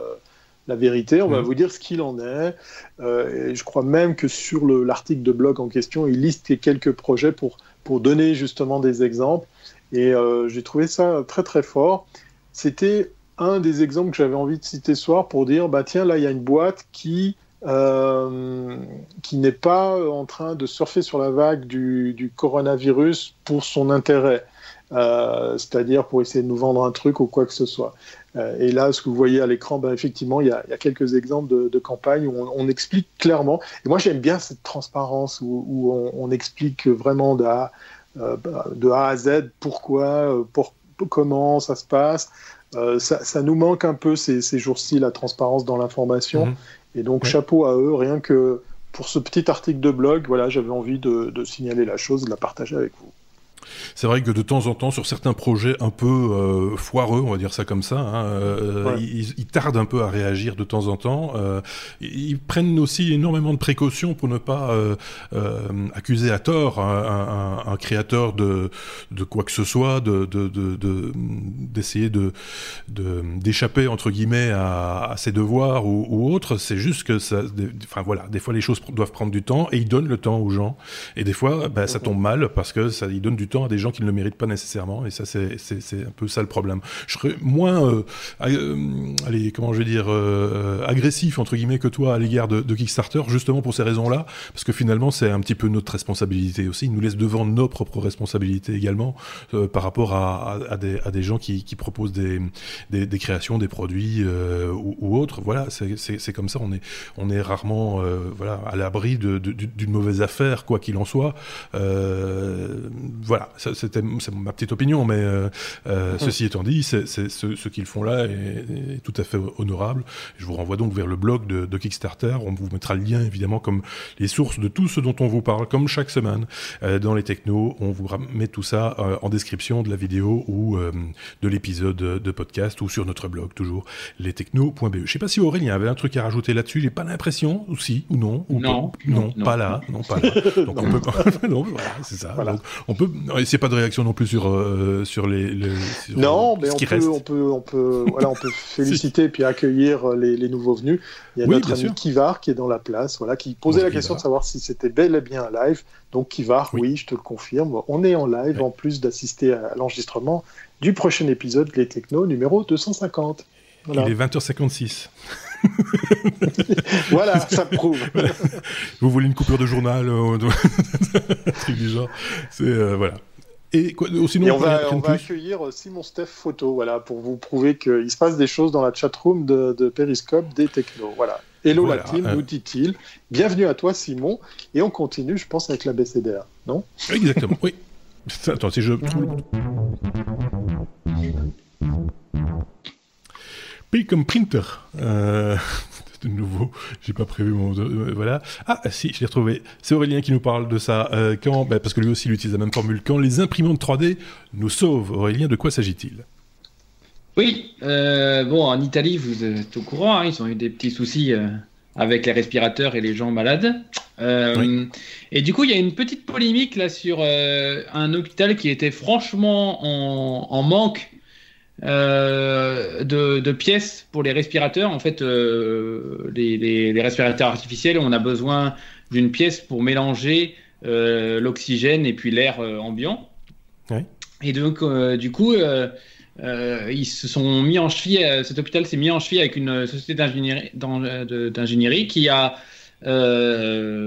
la vérité, on va mm. vous dire ce qu'il en est. Euh, et je crois même que sur l'article de blog en question, il liste quelques projets pour pour donner justement des exemples. Et j'ai trouvé ça très très fort. C'était un des exemples que j'avais envie de citer ce soir pour dire bah tiens là il y a une boîte qui euh, qui n'est pas en train de surfer sur la vague du, coronavirus pour son intérêt, euh, c'est-à-dire pour essayer de nous vendre un truc ou quoi que ce soit. Euh, et là, ce que vous voyez à l'écran, ben, effectivement, il y, a, quelques exemples de, de campagnes où on, explique clairement. Et moi, j'aime bien cette transparence où, on, explique vraiment de A, A à Z pourquoi, pour, comment ça se passe. Ça, nous manque un peu ces, jours-ci, la transparence dans l'information. Mhm. Et donc, chapeau à eux, rien que pour ce petit article de blog, voilà, j'avais envie de, de signaler la chose, de la partager avec vous. C'est vrai que de temps en temps, sur certains projets un peu euh, foireux, on va dire ça comme ça, hein, euh, ils, tardent un peu à réagir de temps en temps. Euh, ils prennent aussi énormément de précautions pour ne pas accuser à tort un, créateur de, de quoi que ce soit, de, d'essayer de, d'échapper entre guillemets à, ses devoirs ou, ou autre. C'est juste que ça, enfin voilà, des fois les choses doivent prendre du temps et ils donnent le temps aux gens. Et des fois, ben, ça tombe mal parce que ça, ils donnent du temps à des gens qui ne le méritent pas nécessairement. Et ça, c'est un peu ça le problème. Je serais moins, euh, euh, allez, comment je vais dire, euh, agressif entre guillemets que toi à l'égard de, Kickstarter, justement pour ces raisons-là, parce que finalement, c'est un petit peu notre responsabilité aussi. Il nous laisse devant nos propres responsabilités également par rapport à, des, gens qui, proposent des, créations, des produits ou, ou, autres. Voilà, c'est comme ça. On est, rarement, à l'abri d'une mauvaise affaire, quoi qu'il en soit. voilà, c'était ma petite opinion, mais euh, euh, hum. ceci étant dit, c'est, ce, qu'ils font là est, tout à fait honorable. Je vous renvoie donc vers le blog de, Kickstarter. On vous mettra le lien évidemment comme les sources de tout ce dont on vous parle, comme chaque semaine euh, dans les technos. On vous met tout ça en description de la vidéo ou de l'épisode de podcast ou sur notre blog toujours lestechnos.be. Je sais pas si Aurélien avait un truc à rajouter là-dessus. J'ai pas l'impression, ou si, ou non, ou non, non, pas là, non, pas là. Donc on peut, non, voilà, c'est ça. Donc, on peut, c'est pas de réaction non plus sur, euh, sur les. non, mais on peut, on peut, on peut, voilà, on peut féliciter et puis accueillir les, les, nouveaux venus. Il y a notre ami Kivar qui est dans la place, voilà, qui posait la question de savoir si c'était bel et bien un live. Donc Kivar, oui. je te le confirme, on est en live en plus d'assister à l'enregistrement du prochain épisode Les Techno numéro 250. Il est 20h56. voilà, ça prouve. Vous voulez une coupure de journal, euh, un truc du genre. C'est euh, voilà. Et, sinon, on, va, accueillir euh, Simon Steph Photo, voilà, pour vous prouver qu'il se passe des choses dans la chatroom de, de Periscope des technos. Voilà. Hello la team, nous dit-il. Bienvenue à toi, Simon. Et on continue, je pense, avec la BCDR, non? Exactement, oui. Attends, si je. P comme printer. Euh, de nouveau, j'ai pas prévu mon. Euh, voilà. Ah, si, je l'ai retrouvé. C'est Aurélien qui nous parle de ça. Euh, quand, bah, parce que lui aussi, il utilise la même formule. Quand les imprimantes 3D nous sauvent, Aurélien, de quoi s'agit-il? Oui, bon, en Italie, vous êtes au courant, hein, ils ont eu des petits soucis avec les respirateurs et les gens malades. Et du coup, il y a une petite polémique là sur un hôpital qui était franchement en, en manque euh, de, pièces pour les respirateurs. En fait, euh, les, respirateurs artificiels, on a besoin d'une pièce pour mélanger euh, l'oxygène et puis l'air ambiant. Et donc, du coup, ils se sont mis en cheville, cet hôpital s'est mis en cheville avec une société d'ingénierie qui a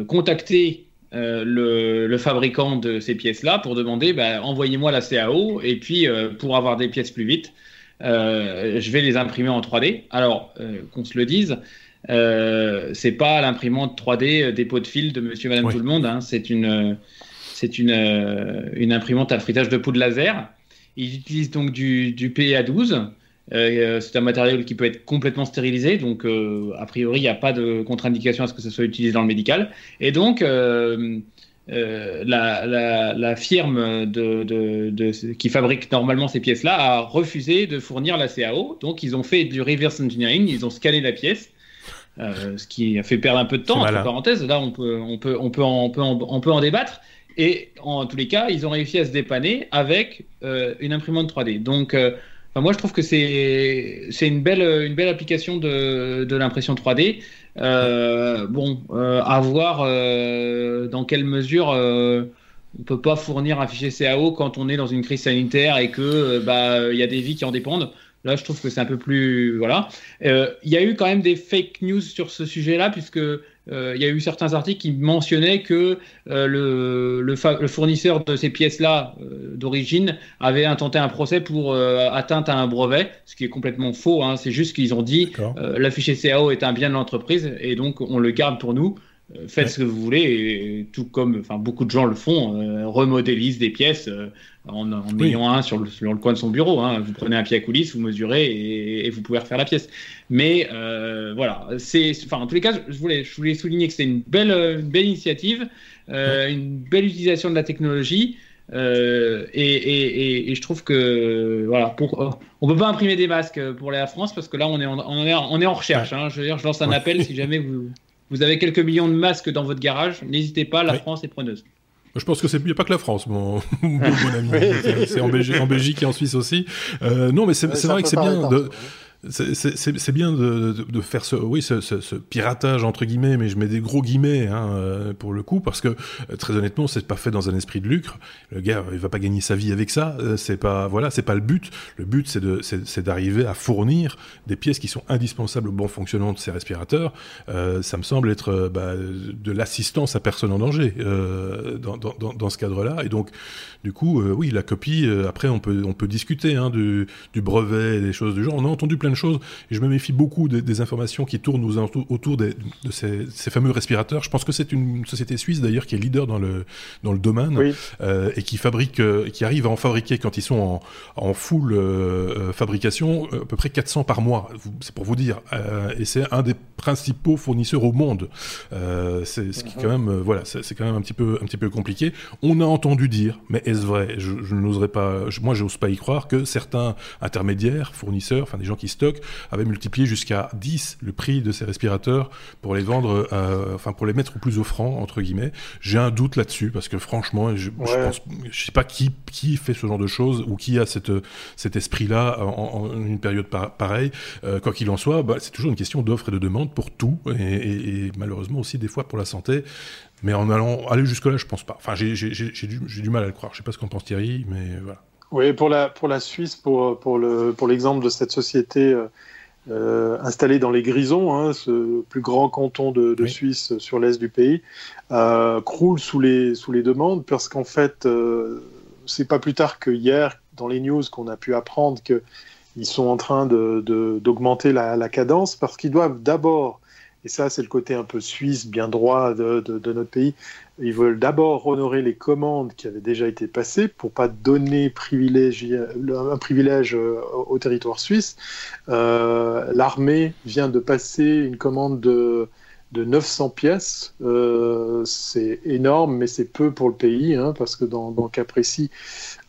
contacté le, le, fabricant de ces pièces-là pour demander bah, envoyez-moi la CAO et puis pour avoir des pièces plus vite, je vais les imprimer en 3D. Alors qu'on se le dise, c'est pas l'imprimante 3D des pots de fil de Monsieur, Madame, tout le monde. Hein. c'est une c'est une, une imprimante à frittage de poudre laser. Ils utilisent donc du, du PA12 euh, c'est un matériel qui peut être complètement stérilisé, donc euh, a priori il n'y a pas de contre-indication à ce que ce soit utilisé dans le médical. Et donc euh, la, firme de, qui fabrique normalement ces pièces-là a refusé de fournir la CAO, donc ils ont fait du reverse engineering, ils ont scanné la pièce. ce qui a fait perdre un peu de temps, entre parenthèses. Là, on peut, on, peut, on, peut en, on, peut on peut en débattre. Et en tous les cas, ils ont réussi à se dépanner avec une imprimante 3D. Donc, moi, je trouve que c'est une belle une belle application de, de l'impression 3D. Euh, bon, euh, à voir euh, dans quelle mesure euh, on peut pas fournir un fichier CAO quand on est dans une crise sanitaire et que bah il y a des vies qui en dépendent. Là, je trouve que c'est un peu plus voilà. Il y a eu quand même des fake news sur ce sujet-là puisque euh, il y a eu certains articles qui mentionnaient que euh, le, le, fournisseur de ces pièces-là euh, d'origine avait intenté un procès pour atteinte à un brevet, ce qui est complètement faux. Hein. C'est juste qu'ils ont dit l'affiché CAO est un bien de l'entreprise et donc on le garde pour nous. Euh, faites ce que vous voulez, et tout comme enfin, beaucoup de gens le font, euh, remodélisent des pièces euh, en, en ayant un sur le, sur le, coin de son bureau. Hein. Vous prenez un pied à coulisses, vous mesurez et, vous pouvez refaire la pièce. Mais voilà, c'est, enfin, en tous les cas, je voulais, je voulais souligner que c'est une belle, une belle initiative, une belle utilisation de la technologie. Et, et, et, je trouve que voilà, pour, on peut pas imprimer des masques pour la France parce que là on est en, on est on est en recherche. Hein. Je veux dire, je lance un appel si jamais vous, vous avez quelques millions de masques dans votre garage, n'hésitez pas, la France est preneuse. Je pense que c'est n'y a pas que la France, mon, mon ami. c'est en Belgique, en Belgique et en Suisse aussi. Euh, non, mais c'est vrai que c'est bien de. C'est bien de, de, faire ce, oui, ce, ce, ce, piratage entre guillemets, mais je mets des gros guillemets hein, euh, pour le coup, parce que euh, très honnêtement, c'est pas fait dans un esprit de lucre. Le gars, il va pas gagner sa vie avec ça. Euh, c'est pas, voilà, c'est pas le but. Le but, c'est de, c'est d'arriver à fournir des pièces qui sont indispensables au bon fonctionnement de ces respirateurs. Euh, ça me semble être bah, de l'assistance à personne en danger euh, dans, dans, dans, ce cadre-là. Et donc, du coup, oui, la copie. après, on peut, on peut discuter hein, du, du brevet, et des choses du genre. On a entendu plein de choses et je me méfie beaucoup des, informations qui tournent autour de ces, fameux respirateurs. Je pense que c'est une société suisse d'ailleurs qui est leader dans le, dans le domaine euh, et qui fabrique, euh, qui arrive à en fabriquer quand ils sont en, en full euh, fabrication à peu près 400 par mois. C'est pour vous dire. et c'est un des principaux fournisseurs au monde. c'est ce qui quand même, voilà, c'est quand même un petit peu, un petit peu compliqué. On a entendu dire, mais est-ce vrai Je, je n'oserais pas, moi, j'ose pas y croire que certains intermédiaires, fournisseurs, enfin des gens qui stock avait multiplié jusqu'à 10 le prix de ces respirateurs pour les vendre, euh, enfin pour les mettre au plus offrant entre guillemets. J'ai un doute là-dessus parce que franchement, je, je pense, je sais pas qui qui fait ce genre de choses ou qui a cette cet esprit-là en, une période pareille. Euh, quoi qu'il en soit, bah, c'est toujours une question d'offre et de demande pour tout et, et, malheureusement aussi des fois pour la santé. Mais en allant aller jusque là, je pense pas. Enfin, j'ai du, du mal à le croire. Je sais pas ce qu'en pense Thierry, mais voilà. Oui, pour la, pour la Suisse, pour, pour, le, pour l'exemple de cette société euh, euh, installée dans les Grisons, hein, ce plus grand canton de, de Suisse sur l'est du pays, euh, croule sous les, sous les demandes, parce qu'en fait, euh, c'est pas plus tard que hier, dans les news, qu'on a pu apprendre qu'ils sont en train de, de, d'augmenter la, la cadence, parce qu'ils doivent d'abord et ça, c'est le côté un peu suisse, bien droit de, notre pays. Ils veulent d'abord honorer les commandes qui avaient déjà été passées pour pas donner un privilège euh, au territoire suisse. Euh, L'armée vient de passer une commande de de 900 pièces. Euh, c'est énorme, mais c'est peu pour le pays, hein, parce que dans, dans, le cas précis,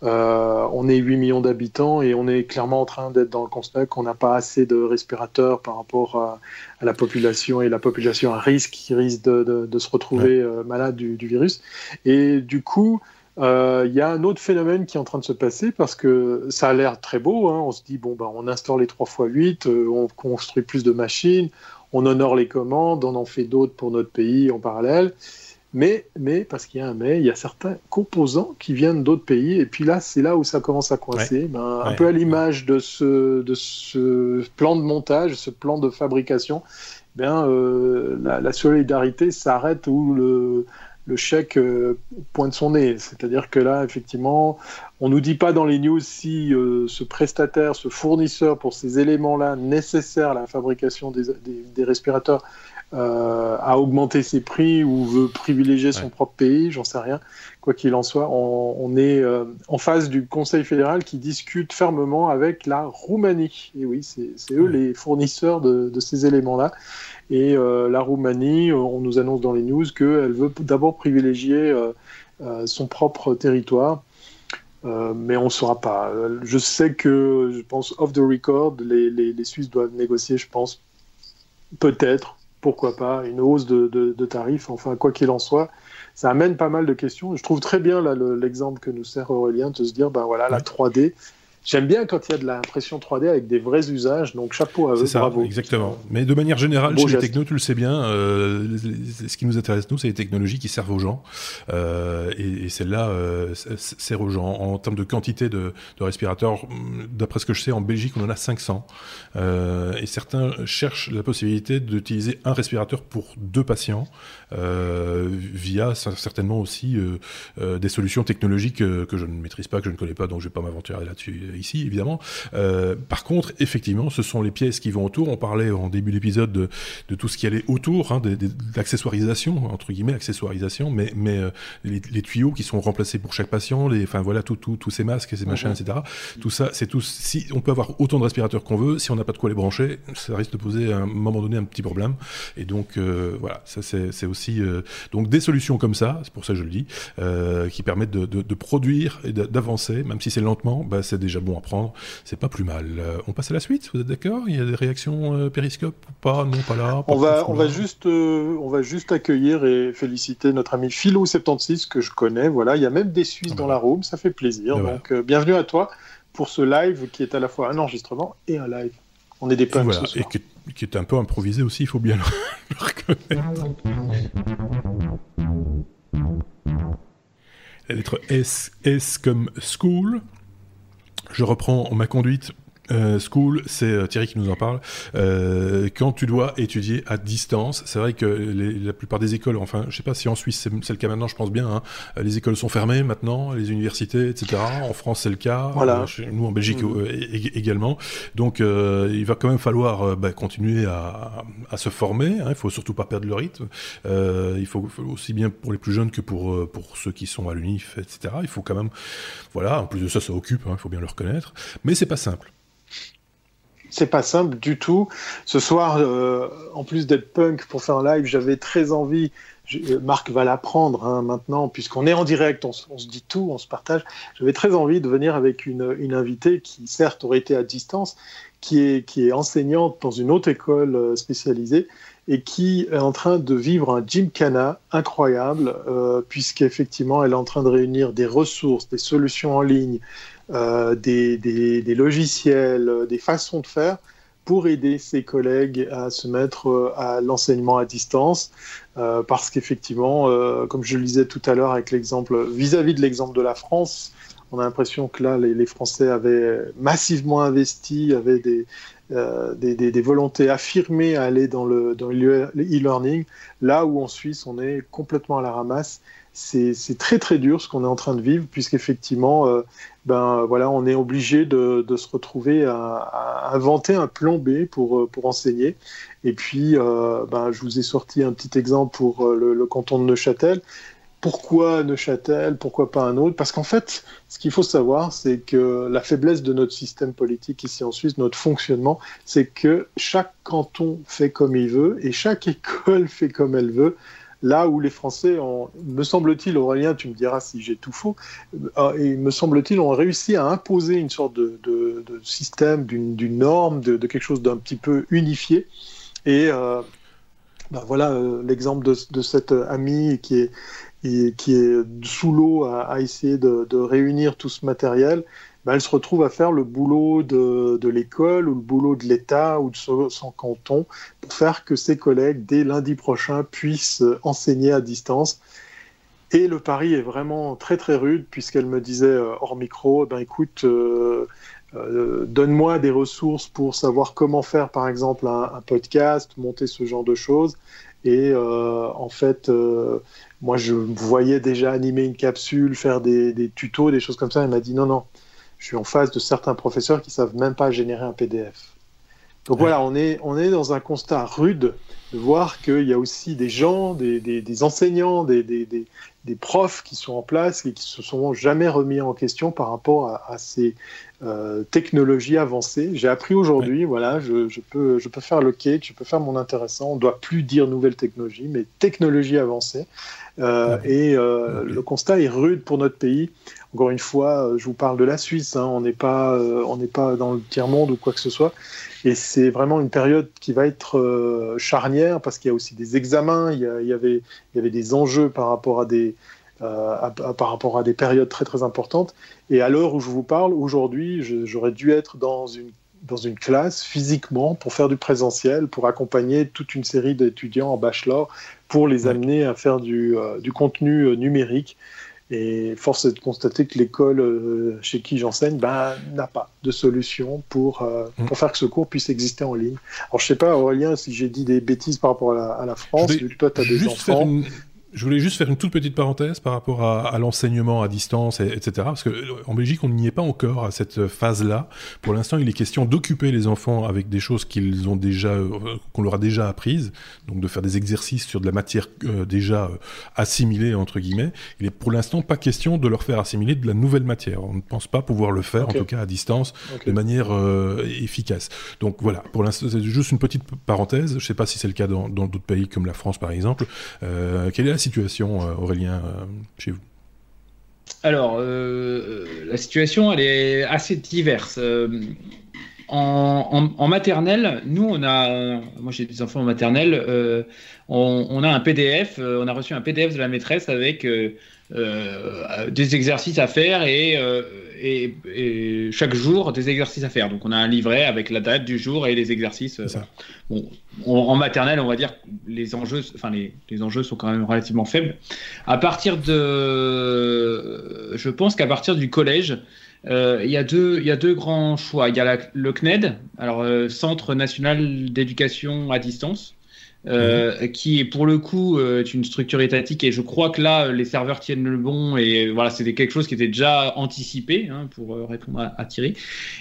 euh, on est 8 millions d'habitants et on est clairement en train d'être dans le constat qu'on n'a pas assez de respirateurs par rapport à, à, la population et la population à risque qui risque de, de, de se retrouver euh, malade du, du, virus. Et du coup, euh, il y a un autre phénomène qui est en train de se passer parce que ça a l'air très beau. Hein. On se dit, bon, ben, on installe les 3 x 8, on construit plus de machines, on honore les commandes, on en fait d'autres pour notre pays en parallèle. Mais, mais parce qu'il y a un mais, il y a certains composants qui viennent d'autres pays. Et puis là, c'est là où ça commence à coincer. Ben, un peu à l'image de ce, de ce plan de montage, ce plan de fabrication. Ben, euh, la, la, solidarité s'arrête où le, le chèque pointe son nez. C'est-à-dire que là, effectivement, on nous dit pas dans les news si ce prestataire, ce fournisseur pour ces éléments-là nécessaires à la fabrication des respirateurs euh, à augmenter ses prix ou veut privilégier son propre pays, j'en sais rien. Quoi qu'il en soit, on, est euh, en face du Conseil fédéral qui discute fermement avec la Roumanie. Et oui, c'est eux les fournisseurs de, ces éléments-là. Et euh, la Roumanie, on nous annonce dans les news qu'elle veut d'abord privilégier son propre territoire. Mais on ne saura pas. Je sais que, je pense, off the record, les, les Suisses doivent négocier, je pense, peut-être, pourquoi pas, une hausse de, tarifs, enfin, quoi qu'il en soit, ça amène pas mal de questions. Je trouve très bien l'exemple que nous sert Aurélien de se dire, ben voilà, la 3D, J'aime bien quand il y a de l'impression 3D avec des vrais usages, donc chapeau à eux, ça, bravo. Exactement. Mais de manière générale, chez les technos, tu le sais bien, euh, ce qui nous intéresse, nous, c'est les technologies qui servent aux gens. Euh, et, et celle-là euh, sert aux gens. En termes de quantité de, de respirateurs, d'après ce que je sais, en Belgique, on en a 500. Euh, et certains cherchent la possibilité d'utiliser un respirateur pour deux patients, via certainement aussi des solutions technologiques que je ne maîtrise pas, que je ne connais pas, donc je ne vais pas m'aventurer là-dessus ici, évidemment. Euh, par contre, effectivement, ce sont les pièces qui vont autour. On parlait en début d'épisode de, de, tout ce qui allait autour, hein, d'accessoirisation, entre guillemets, accessoirisation, mais, mais euh, les, tuyaux qui sont remplacés pour chaque patient, les, enfin voilà, tous tout, ces masques et ces machins, etc. Tout ça, c'est tout. Si on peut avoir autant de respirateurs qu'on veut, si on n'a pas de quoi les brancher, ça risque de poser à un moment donné un petit problème. Et donc euh, voilà, ça c'est aussi donc des solutions comme ça, c'est pour ça que je le dis, qui permettent de, de, de produire et d'avancer, même si c'est lentement, bah, c'est déjà bon à prendre, c'est pas plus mal. Euh, on passe à la suite, vous êtes d'accord? Il y a des réactions euh, périscope ou pas? Non, pas là. on va, on va juste, euh, on va juste accueillir et féliciter notre ami Philo76 que je connais. Voilà, il y a même des Suisses ah dans bah. la room, ça fait plaisir. Donc bienvenue à toi pour ce live qui est à la fois un enregistrement et un live. On est des punks ce soir. Et qui, est un peu improvisé aussi, il faut bien le reconnaître. La lettre S, S comme school. Je reprends ma conduite euh, school, c'est euh, Thierry qui nous en parle. Euh, quand tu dois étudier à distance, c'est vrai que la plupart des écoles, enfin, je sais pas si en Suisse c'est le cas maintenant, je pense bien. Hein, les écoles sont fermées maintenant, les universités, etc. En France, c'est le cas. Voilà. Chez nous, en Belgique mmh. également. Donc, il va quand même falloir bah, continuer à, à, se former. Hein, il faut surtout pas perdre le rythme. il faut, aussi bien pour les plus jeunes que pour pour ceux qui sont à l'UNIF, etc. Il faut quand même, voilà. En plus de ça, ça occupe. Hein, il faut bien le reconnaître. Mais c'est pas simple c'est pas simple du tout. Ce soir, euh, en plus d'être punk pour faire un live, j'avais très envie. Euh, Marc va l'apprendre hein, maintenant, puisqu'on est en direct, on, se dit tout, on se partage. J'avais très envie de venir avec une, une, invitée qui, certes, aurait été à distance, qui est, qui est enseignante dans une autre école euh, spécialisée et qui est en train de vivre un gymkhana incroyable, puisqu'effectivement, elle est en train de réunir des ressources, des solutions en ligne, euh, des, logiciels, euh, des façons de faire pour aider ses collègues à se mettre euh, à l'enseignement à distance, parce qu'effectivement, comme je le disais tout à l'heure avec l'exemple, vis-à-vis de l'exemple de la France, on a l'impression que là, les, Français avaient massivement investi, avaient des, volontés affirmées à aller dans le dans e-learning, là où en Suisse, on est complètement à la ramasse c'est très très dur ce qu'on est en train de vivre, puisqu'effectivement, euh, ben voilà, on est obligé de, se retrouver à, inventer un plan B pour, euh, pour enseigner. Et puis, euh, ben, je vous ai sorti un petit exemple pour le, canton de Neuchâtel. Pourquoi Neuchâtel? Pourquoi pas un autre? Parce qu'en fait, ce qu'il faut savoir, c'est que la faiblesse de notre système politique ici en Suisse, notre fonctionnement, c'est que chaque canton fait comme il veut et chaque école fait comme elle veut. Là où les Français, ont, me semble-t-il, Aurélien, tu me diras si j'ai tout faux, euh, et me semble-t-il, ont réussi à imposer une sorte de, système, d'une norme, de, quelque chose d'un petit peu unifié. Et euh, ben voilà euh, l'exemple de, cette amie qui est, qui est sous l'eau à, essayer de, réunir tout ce matériel. Ben, elle se retrouve à faire le boulot de, l'école ou le boulot de l'État ou de son, canton pour faire que ses collègues, dès lundi prochain, puissent enseigner à distance. Et le pari est vraiment très très rude puisqu'elle me disait euh, hors micro, ben écoute, euh, euh, donne-moi des ressources pour savoir comment faire par exemple un, podcast, monter ce genre de choses. Et en fait, moi, je voyais déjà animer une capsule, faire des tutos, des choses comme ça. Elle m'a dit non, non, je suis en face de certains professeurs qui savent même pas générer un PDF. Donc voilà, on est, on est dans un constat rude de voir qu'il y a aussi des gens, des, des, des enseignants, des, des, profs qui sont en place et qui se sont jamais remis en question par rapport à, à ces euh, technologies avancées. J'ai appris aujourd'hui, voilà, je, je, peux, je peux faire le cake, je peux faire mon intéressant. On ne doit plus dire nouvelle technologie, mais technologie avancée. Euh, et euh, le constat est rude pour notre pays. Encore une fois, euh, je vous parle de la Suisse. Hein, on n'est pas, on n'est pas dans le tiers monde ou quoi que ce soit. Et c'est vraiment une période qui va être charnière parce qu'il y a aussi des examens, il y, a, il, y avait, il y avait des enjeux par rapport à des, euh, à, à, par rapport à des périodes très très importantes. Et à l'heure où je vous parle, aujourd'hui, j'aurais dû être dans une dans une classe physiquement pour faire du présentiel, pour accompagner toute une série d'étudiants en bachelor, pour les amener à faire du, euh, du contenu euh, numérique. Et force est de constater que l'école euh, chez qui j'enseigne bah, n'a pas de solution pour, mmh. pour faire que ce cours puisse exister en ligne. Alors je sais pas Aurélien si j'ai dit des bêtises par rapport à la, à la France, toi tu as des enfants. Une je voulais juste faire une toute petite parenthèse par rapport à, à l'enseignement à distance, et, etc. Parce que euh, Belgique, on n'y est pas encore à cette phase-là. Pour l'instant, il est question d'occuper les enfants avec des choses qu'ils ont déjà, euh, qu'on leur a déjà apprises, donc de faire des exercices sur de la matière euh, déjà euh, assimilée entre guillemets. Il est pour l'instant pas question de leur faire assimiler de la nouvelle matière. On ne pense pas pouvoir le faire, okay. en tout cas à distance, okay. de manière euh, efficace. Donc voilà. Pour l'instant, c'est juste une petite parenthèse. Je ne sais pas si c'est le cas dans d'autres pays comme la France, par exemple. quelle est la situation, euh, Aurélien, euh, chez vous Alors, euh, la situation, elle est assez diverse. En, maternelle, nous, on a, moi j'ai des enfants en maternelle, on, a un PDF, on a reçu un PDF de la maîtresse avec des exercices à faire et, et, et, chaque jour des exercices à faire. Donc on a un livret avec la date du jour et les exercices. Bon, on, en maternelle, on va dire les enjeux, enfin les, les, enjeux sont quand même relativement faibles. À partir de, je pense qu'à partir du collège, euh, il, y a deux, y a deux grands choix. Il y a la, le CNED, alors euh, Centre national d'éducation à distance, euh, qui pour le coup euh, est une structure étatique et je crois que là les serveurs tiennent le bon et voilà c'était quelque chose qui était déjà anticipé hein, pour euh, répondre à, Thierry.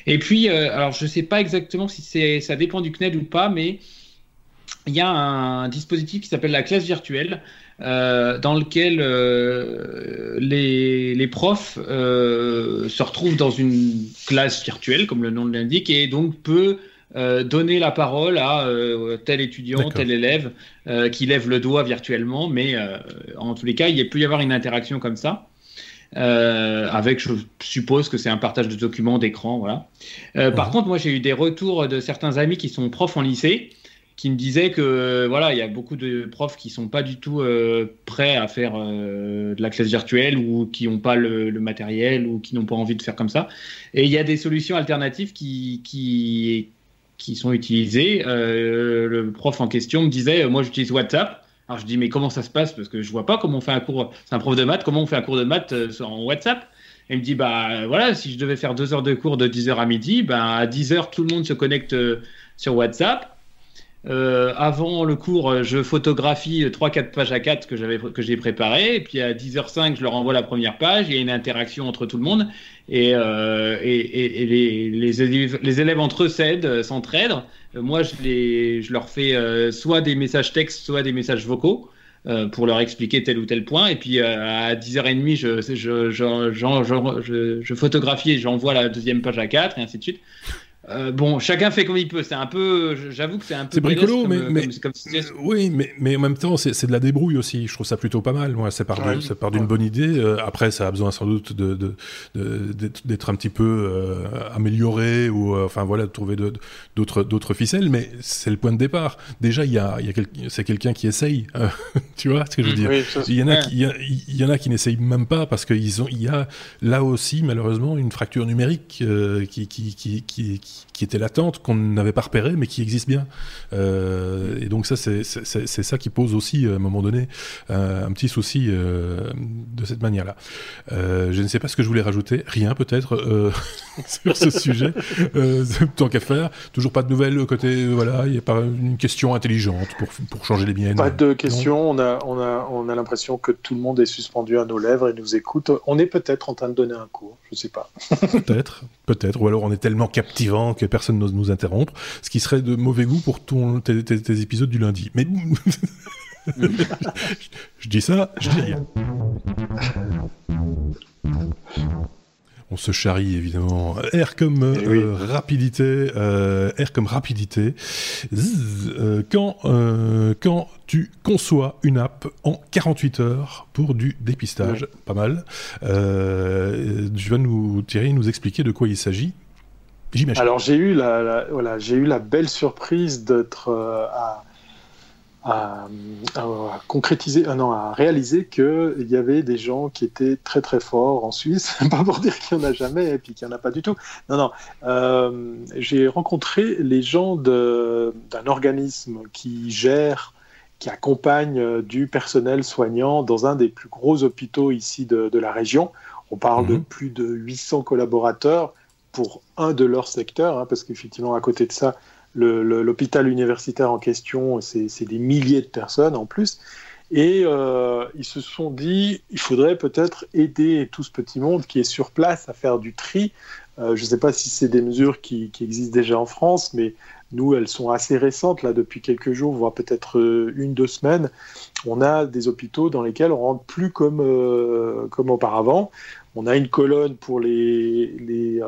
Et puis alors je sais pas exactement si ça dépend du CNED ou pas, mais il y a un dispositif qui s'appelle la classe virtuelle dans lequel les, profs se retrouvent dans une classe virtuelle, comme le nom l'indique, et donc peut euh, donner la parole à euh, tel étudiant, tel élève qui lève le doigt virtuellement, mais en tous les cas, il peut y avoir une interaction comme ça. avec, je suppose que c'est un partage de documents, d'écran, voilà. Par contre, moi, j'ai eu des retours de certains amis qui sont profs en lycée, qui me disait que voilà, il y a beaucoup de profs qui sont pas du tout euh, prêts à faire euh, de la classe virtuelle ou qui n'ont pas le, le, matériel ou qui n'ont pas envie de faire comme ça. Et il y a des solutions alternatives qui qui, qui sont utilisées. Euh, le prof en question me disait, moi j'utilise WhatsApp. Alors je dis mais comment ça se passe? Parce que je vois pas comment on fait un cours. C'est un prof de maths. Comment on fait un cours de maths euh, en WhatsApp? Il me dit bah voilà si je devais faire deux heures de cours de 10h à midi, ben à 10h tout le monde se connecte euh, sur WhatsApp euh, avant le cours, je photographie 3-4 pages à 4 que j'ai préparé, et puis à 10h05, je leur envoie la première page, il y a une interaction entre tout le monde, et, euh, les, les, élèves, les, entre eux s'entraident. Moi, je, les, je leur fais euh, soit des messages textes, soit des messages vocaux. Euh, pour leur expliquer tel ou tel point. Et puis euh, à 10h30, je, je, je, je photographie et j'envoie la deuxième page à 4 et ainsi de suite. Euh, bon, chacun fait comme il peut. C'est un peu, j'avoue que c'est un peu. C'est bricolo, mais, comme, mais comme, comme oui, mais, mais en même temps, c'est de la débrouille aussi. Je trouve ça plutôt pas mal. Moi, ça part ouais, d'une ouais. bonne idée. Euh, après, ça a besoin sans doute de d'être un petit peu euh, amélioré ou euh, enfin voilà, de trouver d'autres d'autres ficelles. Mais c'est le point de départ. Déjà, il y a, il y a quel, c'est quelqu'un qui essaye. tu vois ce que je veux dire? Oui, ça, Il y en a, qui, il y, a, il y en a qui n'essayent même pas parce qu'ils ont, il y a là aussi malheureusement une fracture numérique qui, qui, qui, qui qui était latente, qu'on n'avait pas repérée, mais qui existe bien. Euh, et donc ça, c'est ça qui pose aussi, à un moment donné, euh, un petit souci euh, de cette manière-là. je ne sais pas ce que je voulais rajouter, rien peut-être sur ce sujet, tant qu'à faire. Toujours pas de nouvelles côté, voilà, il n'y a pas une question intelligente pour, pour changer les miennes. Pas de questions, on a, on a, on a l'impression que tout le monde est suspendu à nos lèvres et nous écoute. On est peut-être en train de donner un cours, je ne sais pas. peut-être, peut-être, ou alors on est tellement captivant que personne n'ose nous interrompre, ce qui serait de mauvais goût pour ton, tes, épisodes du lundi. Mais je dis ça, je dis rien. On se charrie évidemment. R comme eh euh, rapidité, euh, R comme rapidité. Euh, quand, quand tu conçois une app en 48 heures pour du dépistage, pas mal. tu vas nous, Thierry, nous expliquer de quoi il s'agit. Alors j'ai eu la, voilà, j'ai eu la belle surprise d'être à à, concrétiser, euh, non, à réaliser qu'il y avait des gens qui étaient très très forts en Suisse, pas pour dire qu'il n'y en a jamais et puis qu'il n'y en a pas du tout. Non, non. Euh, j'ai rencontré les gens d'un organisme qui gère, qui accompagne euh, du personnel soignant dans un des plus gros hôpitaux ici de, de la région. On parle de mhm. plus de 800 collaborateurs pour un de leurs secteurs, hein, parce qu'effectivement, à côté de ça, l'hôpital universitaire en question, c'est des milliers de personnes en plus. Et euh, ils se sont dit, il faudrait peut-être aider tout ce petit monde qui est sur place à faire du tri. Euh, je ne sais pas si c'est des mesures qui, existent déjà en France, mais nous, elles sont assez récentes, là, depuis quelques jours, voire peut-être euh, une, deux semaines. On a des hôpitaux dans lesquels on rentre plus comme, comme auparavant. On a une colonne pour les, les,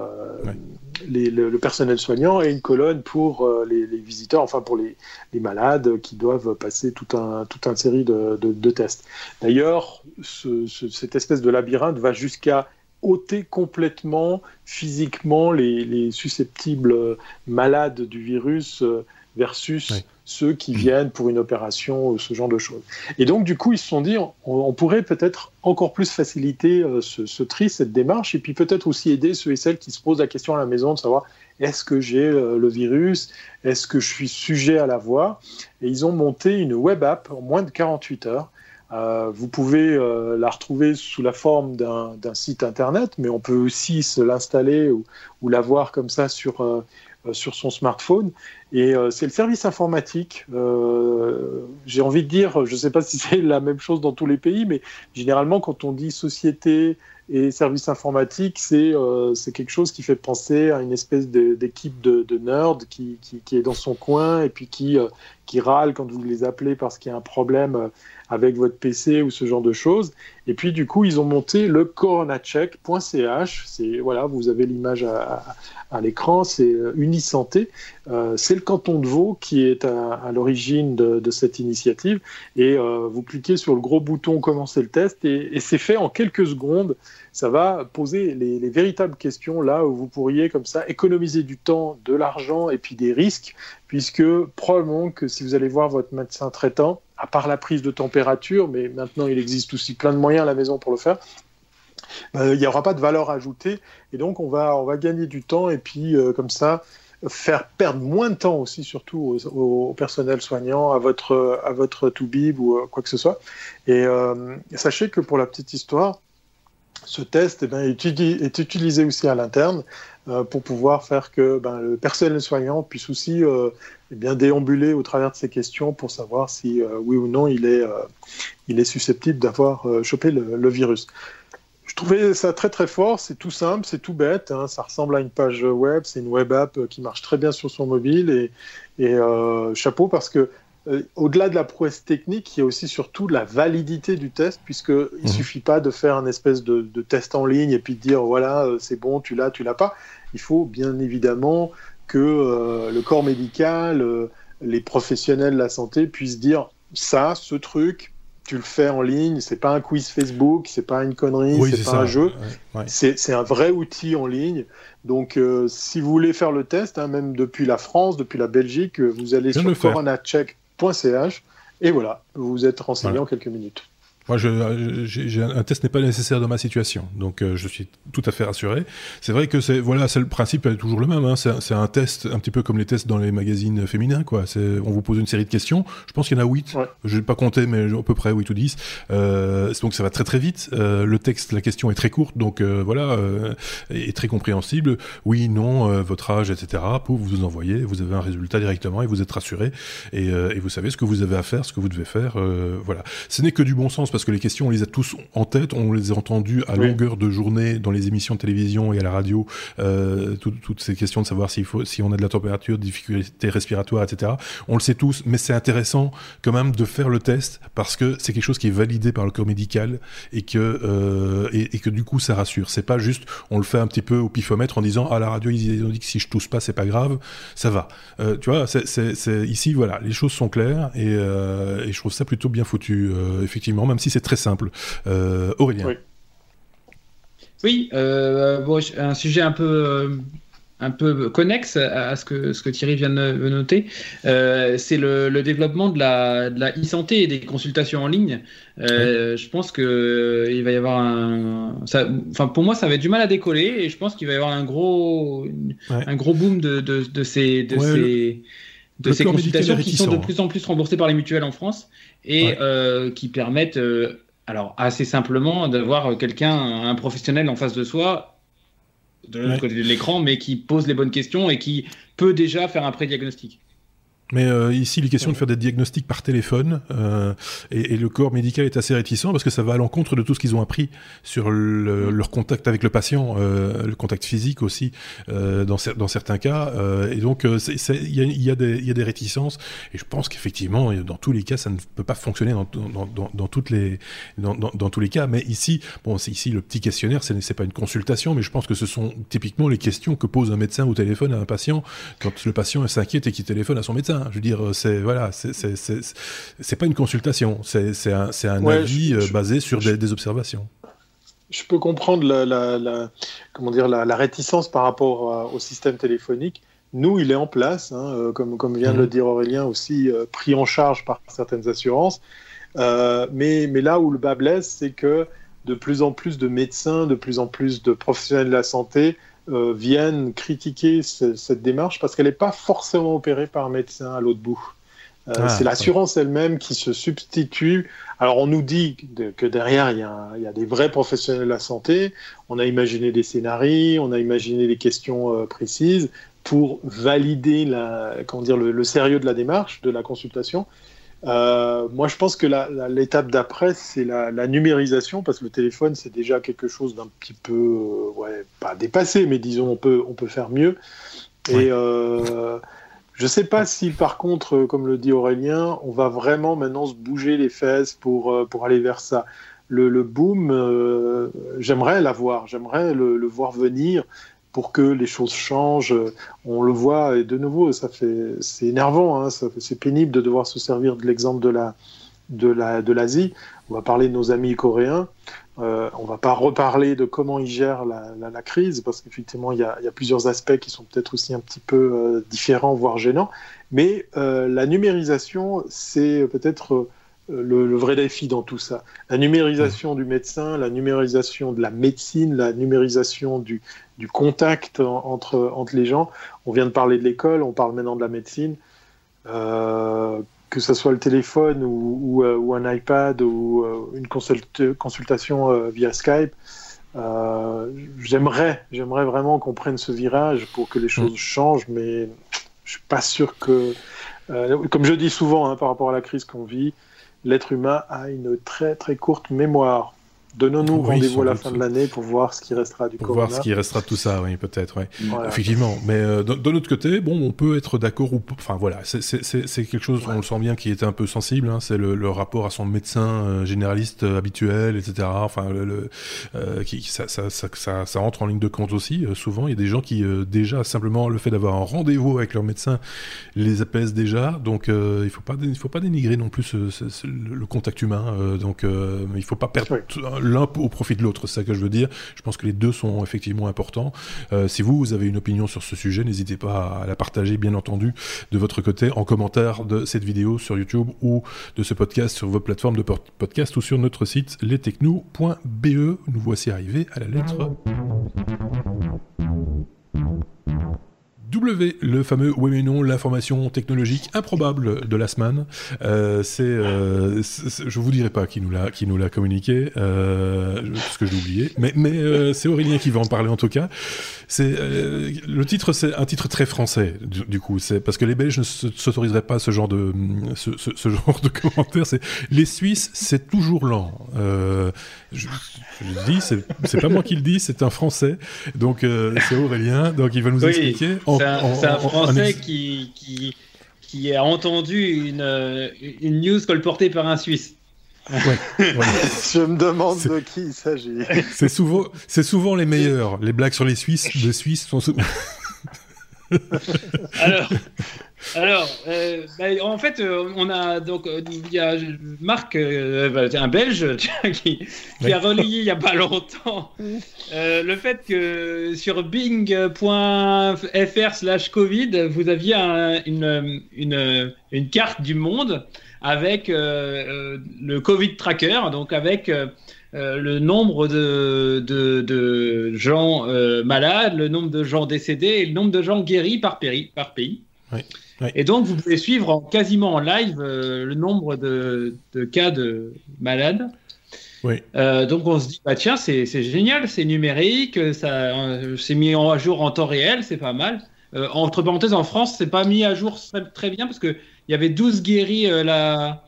le, personnel soignant et une colonne pour euh, les, visiteurs, enfin pour les, malades qui doivent passer tout un, toute une série de, tests. D'ailleurs, cette espèce de labyrinthe va jusqu'à ôter complètement physiquement les, susceptibles malades du virus euh, versus ceux qui viennent pour une opération ou ce genre de choses. Et donc, du coup, ils se sont dit, on, pourrait peut-être encore plus faciliter euh, ce, tri, cette démarche, et puis peut-être aussi aider ceux et celles qui se posent la question à la maison de savoir est-ce que j'ai euh, le virus? Est-ce que je suis sujet à l'avoir Et ils ont monté une web app en moins de 48 heures. Euh, vous pouvez la retrouver sous la forme d'un site internet, mais on peut aussi se l'installer ou, ou la voir comme ça sur, sur son smartphone. Et euh, c'est le service informatique. Euh, j'ai envie de dire, je ne sais pas si c'est la même chose dans tous les pays, mais généralement, quand on dit société et service informatique, c'est euh, quelque chose qui fait penser à une espèce d'équipe de, de, nerds qui, qui, qui, est dans son coin et puis qui, euh, qui râle quand vous les appelez parce qu'il y a un problème avec votre PC ou ce genre de choses. Et puis du coup, ils ont monté le coronacheck.ch. C'est voilà, vous avez l'image à, l'écran. C'est euh, Unisanté. Euh, c'est le canton de Vaud qui est à, l'origine de, cette initiative. Et euh, vous cliquez sur le gros bouton commencer le test et, c'est fait en quelques secondes. Ça va poser les, véritables questions là où vous pourriez comme ça économiser du temps, de l'argent et puis des risques, puisque probablement que si vous allez voir votre médecin traitant, à part la prise de température, mais maintenant il existe aussi plein de moyens à la maison pour le faire. Euh, il n'y aura pas de valeur ajoutée et donc on va, on va gagner du temps et puis euh, comme ça faire perdre moins de temps aussi surtout au, personnel soignant, à votre, à votre toubib ou euh, quoi que ce soit. Et sachez que pour la petite histoire, ce test eh est, utilisé aussi à l'interne pour pouvoir faire que ben, le personnel soignant puisse aussi eh bien, déambuler au travers de ces questions pour savoir si euh, oui ou non il est, euh, il est susceptible d'avoir euh, chopé le, virus. Je trouvais ça très très fort, c'est tout simple, c'est tout bête, hein. ça ressemble à une page web, c'est une web app qui marche très bien sur son mobile et, et chapeau parce que au-delà de la prouesse technique, il y a aussi surtout la validité du test, puisqu'il ne mmh. suffit pas de faire un espèce de, de, test en ligne et puis de dire voilà, c'est bon, tu l'as, tu l'as pas. Il faut bien évidemment que euh, le corps médical, euh, les professionnels de la santé puissent dire ça, ce truc, tu le fais en ligne, c'est pas un quiz Facebook, c'est pas une connerie, c'est pas un jeu, c'est un vrai outil en ligne. Donc, euh, si vous voulez faire le test, hein, même depuis la France, depuis la Belgique, vous allez sur coronacheck.ch et voilà, vous êtes renseigné en quelques minutes. Moi, je, un test n'est pas nécessaire dans ma situation, donc euh, je suis tout à fait rassuré. C'est vrai que c'est voilà, c'est le principe est toujours le même. Hein. C'est un test un petit peu comme les tests dans les magazines féminins, quoi. On vous pose une série de questions. Je pense qu'il y en a 8 Je n'ai pas compté, mais à peu près 8 ou 10 euh, Donc ça va très très vite. Euh, le texte, la question est très courte, donc euh, voilà, est très compréhensible. Oui, non, votre âge, etc. Pour vous vous envoyez, vous avez un résultat directement et vous êtes rassuré et, et vous savez ce que vous avez à faire, ce que vous devez faire. voilà. Ce n'est que du bon sens parce que les questions, on les a tous en tête, on les a entendues à longueur de journée dans les émissions de télévision et à la radio, euh, toutes ces questions de savoir s'il faut, si on a de la température, difficultés respiratoires, etc. On le sait tous, mais c'est intéressant quand même de faire le test parce que c'est quelque chose qui est validé par le corps médical et que euh, et, que du coup ça rassure. C'est pas juste on le fait un petit peu au pifomètre en disant à ah, la radio ils ont dit que si je tousse pas c'est pas grave, ça va. Euh, tu vois, c'est ici voilà, les choses sont claires et, et je trouve ça plutôt bien foutu effectivement, même si c'est très simple. Euh, Aurélien. Oui, euh, bon, un sujet un peu euh, un peu connexe à ce que, ce que Thierry vient de noter, c'est le, développement de la, de la e-santé et des consultations en ligne. Je pense que il va y avoir un, enfin pour moi ça va être du mal à décoller et je pense qu'il va y avoir un gros, un gros boom de, de, ces, de ces, de ces consultations qui sont de plus en plus remboursées par les mutuelles en France et qui permettent alors, assez simplement, d'avoir quelqu'un, un professionnel en face de soi, de l'autre côté de l'écran, mais qui pose les bonnes questions et qui peut déjà faire un pré-diagnostic. Mais euh, ici, il est question de faire des diagnostics par téléphone, euh, et, le corps médical est assez réticent parce que ça va à l'encontre de tout ce qu'ils ont appris sur leur contact avec le patient, euh, le contact physique aussi, dans, dans, certains cas. et donc, il y, y, a des réticences, et je pense qu'effectivement, dans tous les cas, ça ne peut pas fonctionner dans, dans, dans toutes les, dans, tous les cas. Mais ici, bon, c'est ici le petit questionnaire, ce n'est pas une consultation, mais je pense que ce sont typiquement les questions que pose un médecin au téléphone à un patient quand le patient s'inquiète et qu'il téléphone à son médecin. Je veux dire, c'est voilà, c'est pas une consultation, c'est un, un avis euh, basé sur des, observations. Je peux comprendre la, comment dire, la, réticence par rapport au système téléphonique. Nous, il est en place, hein, euh, comme, comme vient de le mhm. dire Aurélien, aussi euh, pris en charge par certaines assurances. mais, mais là où le bas blesse, c'est que de plus en plus de médecins, de plus en plus de professionnels de la santé euh, viennent critiquer cette démarche parce qu'elle n'est pas forcément opérée par un médecin à l'autre bout. Euh, ah, c'est l'assurance elle-même qui se substitue. Alors on nous dit que derrière il y, a, il y, a, des vrais professionnels de la santé. On a imaginé des scénarios, on a imaginé des questions euh, précises pour valider la, comment dire, le, le, sérieux de la démarche, de la consultation. Euh, moi, je pense que l'étape d'après, c'est la, numérisation, parce que le téléphone, c'est déjà quelque chose d'un petit peu, euh, ouais, pas dépassé, mais disons, on peut, on peut faire mieux. Et euh, je ne sais pas si, par contre, comme le dit Aurélien, on va vraiment maintenant se bouger les fesses pour, pour aller vers ça. Le, le boom, j'aimerais l'avoir, j'aimerais le, le, voir venir pour que les choses changent. On le voit, et de nouveau, ça fait, c'est énervant, hein, c'est pénible de devoir se servir de l'exemple de la, de la, de l'Asie. On va parler de nos amis coréens. Euh, on va pas reparler de comment ils gèrent la, crise, parce qu'effectivement, il y a, plusieurs aspects qui sont peut-être aussi un petit peu euh, différents, voire gênants. Mais euh, la numérisation, c'est peut-être euh, le, vrai défi dans tout ça. La numérisation du médecin, la numérisation de la médecine, la numérisation du, du contact entre, entre les gens. On vient de parler de l'école, on parle maintenant de la médecine. Euh, que ce soit le téléphone ou, ou, euh, un iPad ou une consultation via Skype, j'aimerais, j'aimerais vraiment qu'on prenne ce virage pour que les choses mm. changent, mais je suis pas sûr que, comme je dis souvent hein, par rapport à la crise qu'on vit, l'être humain a une très très courte mémoire. Donnons-nous rendez-vous à la fin de l'année pour voir ce qui restera du pour voir ce qui restera de tout ça, oui, peut-être, oui. Effectivement. Mais euh, d'un autre côté, bon, on peut être d'accord ou Enfin, voilà, c'est quelque chose, on le sent bien, qui était un peu sensible. Hein, c'est le, rapport à son médecin euh, généraliste euh, habituel, etc. Enfin, le, qui, ça, ça, ça, ça, entre en ligne de compte aussi. souvent, il y a des gens qui, déjà, simplement le fait d'avoir un rendez-vous avec leur médecin les apaise déjà. Donc, il faut pas, il faut pas dénigrer non plus le contact humain. donc, il faut pas perdre l'un au profit de l'autre, c'est ça que je veux dire. Je pense que les deux sont effectivement importants. Euh, si vous, vous avez une opinion sur ce sujet, n'hésitez pas à la partager, bien entendu, de votre côté, en commentaire de cette vidéo sur YouTube ou de ce podcast sur vos plateformes de podcast ou sur notre site lestechno.be. Nous voici arrivés à la lettre W, le fameux oui mais non, l'information technologique improbable de la semaine. Euh, euh, c'est, je vous dirai pas qui nous l'a, qui nous l'a communiqué, euh, parce que j'ai oublié. Mais, mais euh, c'est Aurélien qui va en parler en tout cas. C'est euh, le titre, c'est un titre très français du, coup. C'est parce que les Belges ne s'autoriseraient pas ce genre de ce, ce, ce genre de commentaires. C'est les Suisses, c'est toujours lent. Euh, je, je, le dis, c'est, c'est pas moi qui le dis, c'est un Français. Donc c'est Aurélien. Donc il va nous oui. expliquer. C'est un, Français qui, qui, qui, a entendu une, une news colportée par un Suisse. Ouais, Je me demande de qui il s'agit. C'est souvent, c'est souvent les meilleurs. Les blagues sur les Suisses, les Suisses sont. alors, alors euh, bah, en fait, euh, on a donc euh, il y a Marc, euh, bah, un Belge, qui, a relayé il y a pas longtemps le fait que sur bing.fr/covid vous aviez un, une, une, une carte du monde avec le Covid tracker, donc avec euh, le nombre de, de, de gens euh, malades, le nombre de gens décédés et le nombre de gens guéris par, pays. Par pays. Oui. Oui. Et donc, vous pouvez suivre en, quasiment en live euh, le nombre de, de, cas de malades. Oui. Euh, donc, on se dit, bah, tiens, c'est génial, c'est numérique, ça c'est mis à jour en temps réel, c'est pas mal. entre parenthèses, en France, c'est pas mis à jour très, très bien parce qu'il y avait 12 guéris la,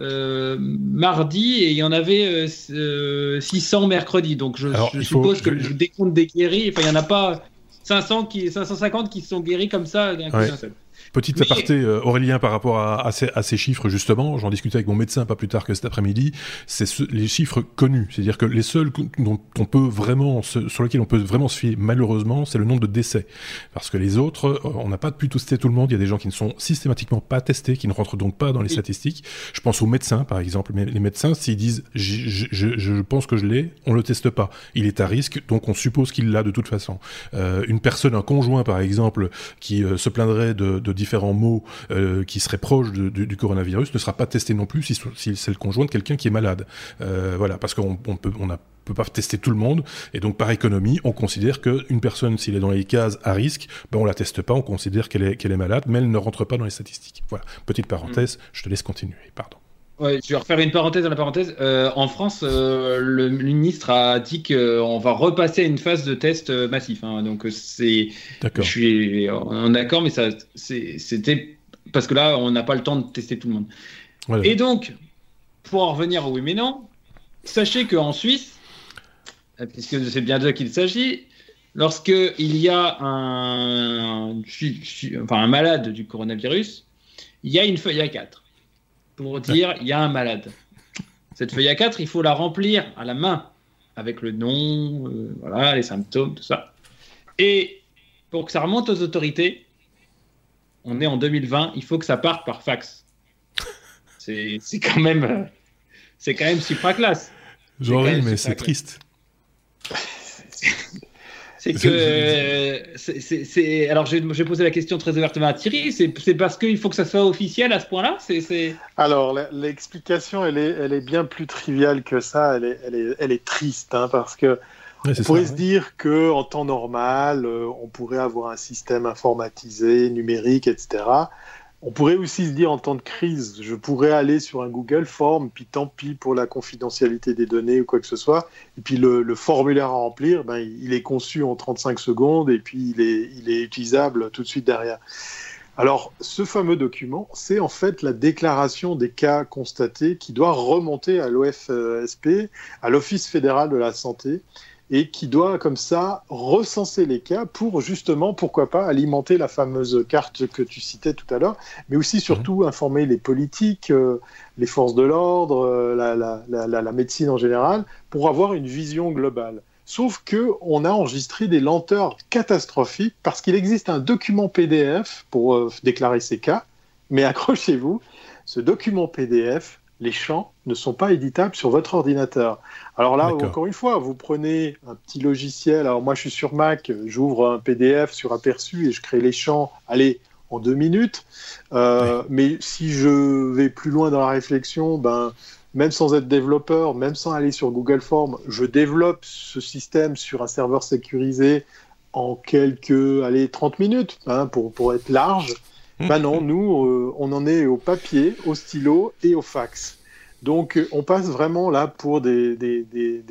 euh, mardi et il y en avait euh, 600 mercredi. Donc je, Alors, je il suppose faut- que je- le décompte des guéris, enfin il n'y en a pas 500 qui, 550 qui sont guéris comme ça d'un coup d'un seul. Petit Mais- aparté, euh, Aurélien, par rapport à, à, ces, à ces chiffres, justement, j'en discutais avec mon médecin pas plus tard que cet après-midi, c'est ce- les chiffres connus. C'est-à-dire que les seuls dont on peut vraiment, se- sur lesquels on peut vraiment se fier, malheureusement, c'est le nombre de décès. Parce que les autres, euh, on n'a pas pu tester tout le monde. Il y a des gens qui ne sont systématiquement pas testés, qui ne rentrent donc pas dans les statistiques. Je pense aux médecins, par exemple. Mais les médecins, s'ils disent, je, je, je- je pense que je l'ai, on le teste pas. Il est à risque, donc on suppose qu'il l'a de toute façon. Euh, une personne, un conjoint, par exemple, qui euh, se plaindrait de, de différents maux euh, qui serait proche de- du, du coronavirus ne sera pas testé non plus si, si c'est le conjoint de quelqu'un qui est malade. Euh, voilà, parce qu'on on peut, on a peut pas tester tout le monde. Et donc par économie on considère qu'une personne s'il est dans les cases à risque ben on la teste pas on considère qu'elle est qu'elle est malade mais elle ne rentre pas dans les statistiques. Voilà. Petite parenthèse je te laisse continuer. Pardon Ouais, je vais refaire une parenthèse dans la parenthèse. Euh, en France, euh, le ministre a dit qu'on va repasser à une phase de test euh, massif. hein. donc euh, c'est, je suis en accord, mais ça, c'était parce que là, on n'a pas le temps de tester tout le monde. voilà. Et donc, pour en revenir au oui mais non, sachez qu'en Suisse, euh, puisque c'est bien d'eux qu'il s'agit, lorsque il y a un, enfin, un malade du coronavirus, il y a une feuille A4 pour dire il y a un malade. Cette feuille A4, il faut la remplir à la main avec le nom, euh, voilà, les symptômes, tout ça. Et pour que ça remonte aux autorités, on est en 2020, il faut que ça parte par fax. C'est quand même, euh, c'est quand même supra classe. j'en mais super c'est triste C'est que euh, c'est- alors j'ai posé la question très ouvertement à Thierry. C'est c'est parce qu'il faut que ça soit officiel à ce point-là. Alors, l'explication, elle est, elle est bien plus triviale que ça. Elle est, elle est, elle est triste, hein, parce que Ouais, on pourrait ça, se ouais. dire que en temps normal, euh, on pourrait avoir un système informatisé, numérique, etc. On pourrait aussi se dire en temps de crise, je pourrais aller sur un Google Form, puis tant pis pour la confidentialité des données ou quoi que ce soit. Et puis le, formulaire à remplir, ben, il est conçu en 35 secondes et puis il est, il est utilisable tout de suite derrière. Alors, ce fameux document, c'est en fait la déclaration des cas constatés qui doit remonter à l'OFSP, à l'Office fédéral de la santé, et qui doit comme ça recenser les cas pour justement, pourquoi pas, alimenter la fameuse carte que tu citais tout à l'heure, mais aussi surtout informer les politiques, euh, les forces de l'ordre, euh, la, la, la, la, la médecine en général, pour avoir une vision globale. Sauf que on a enregistré des lenteurs catastrophiques parce qu'il existe un document PDF pour euh, déclarer ces cas, mais accrochez-vous, ce document PDF les champs ne sont pas éditables sur votre ordinateur. Alors là, encore une fois, vous prenez un petit logiciel. Alors moi, je suis sur Mac, j'ouvre un PDF sur Aperçu et je crée les champs. Allez, en deux minutes. Euh, mais si je vais plus loin dans la réflexion, ben même sans être développeur, même sans aller sur Google Forms, je développe ce système sur un serveur sécurisé en quelques, allez, 30 minutes, hein, pour, pour être large. Ben non, nous, euh, on en est au papier, au stylo et au fax. Donc, euh, on passe vraiment là pour des,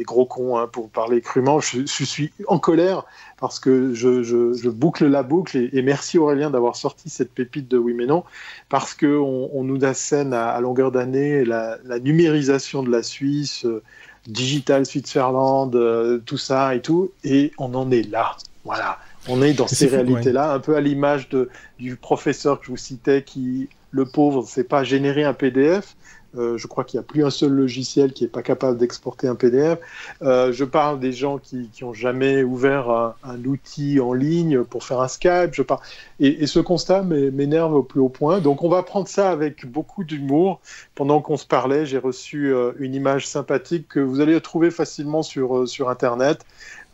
gros cons, hein, pour parler crûment. Je, suis en colère parce que je, boucle la boucle et, merci Aurélien d'avoir sorti cette pépite de Oui mais non, parce qu'on on nous assène à, longueur d'année la, numérisation de la Suisse, euh, Digital Switzerland, tout ça et tout, et on en est là. Voilà. On est dans ces réalités-là, un peu à l'image du professeur que je vous citais qui, le pauvre, ne sait pas générer un PDF, euh, je crois qu'il n'y a plus un seul logiciel qui n'est pas capable d'exporter un PDF. Euh, je parle des gens qui n'ont jamais ouvert un, outil en ligne pour faire un Skype. Je parle... et, ce constat m'énerve au plus haut point. Donc on va prendre ça avec beaucoup d'humour. Pendant qu'on se parlait, j'ai reçu euh, une image sympathique que vous allez trouver facilement sur, sur Internet.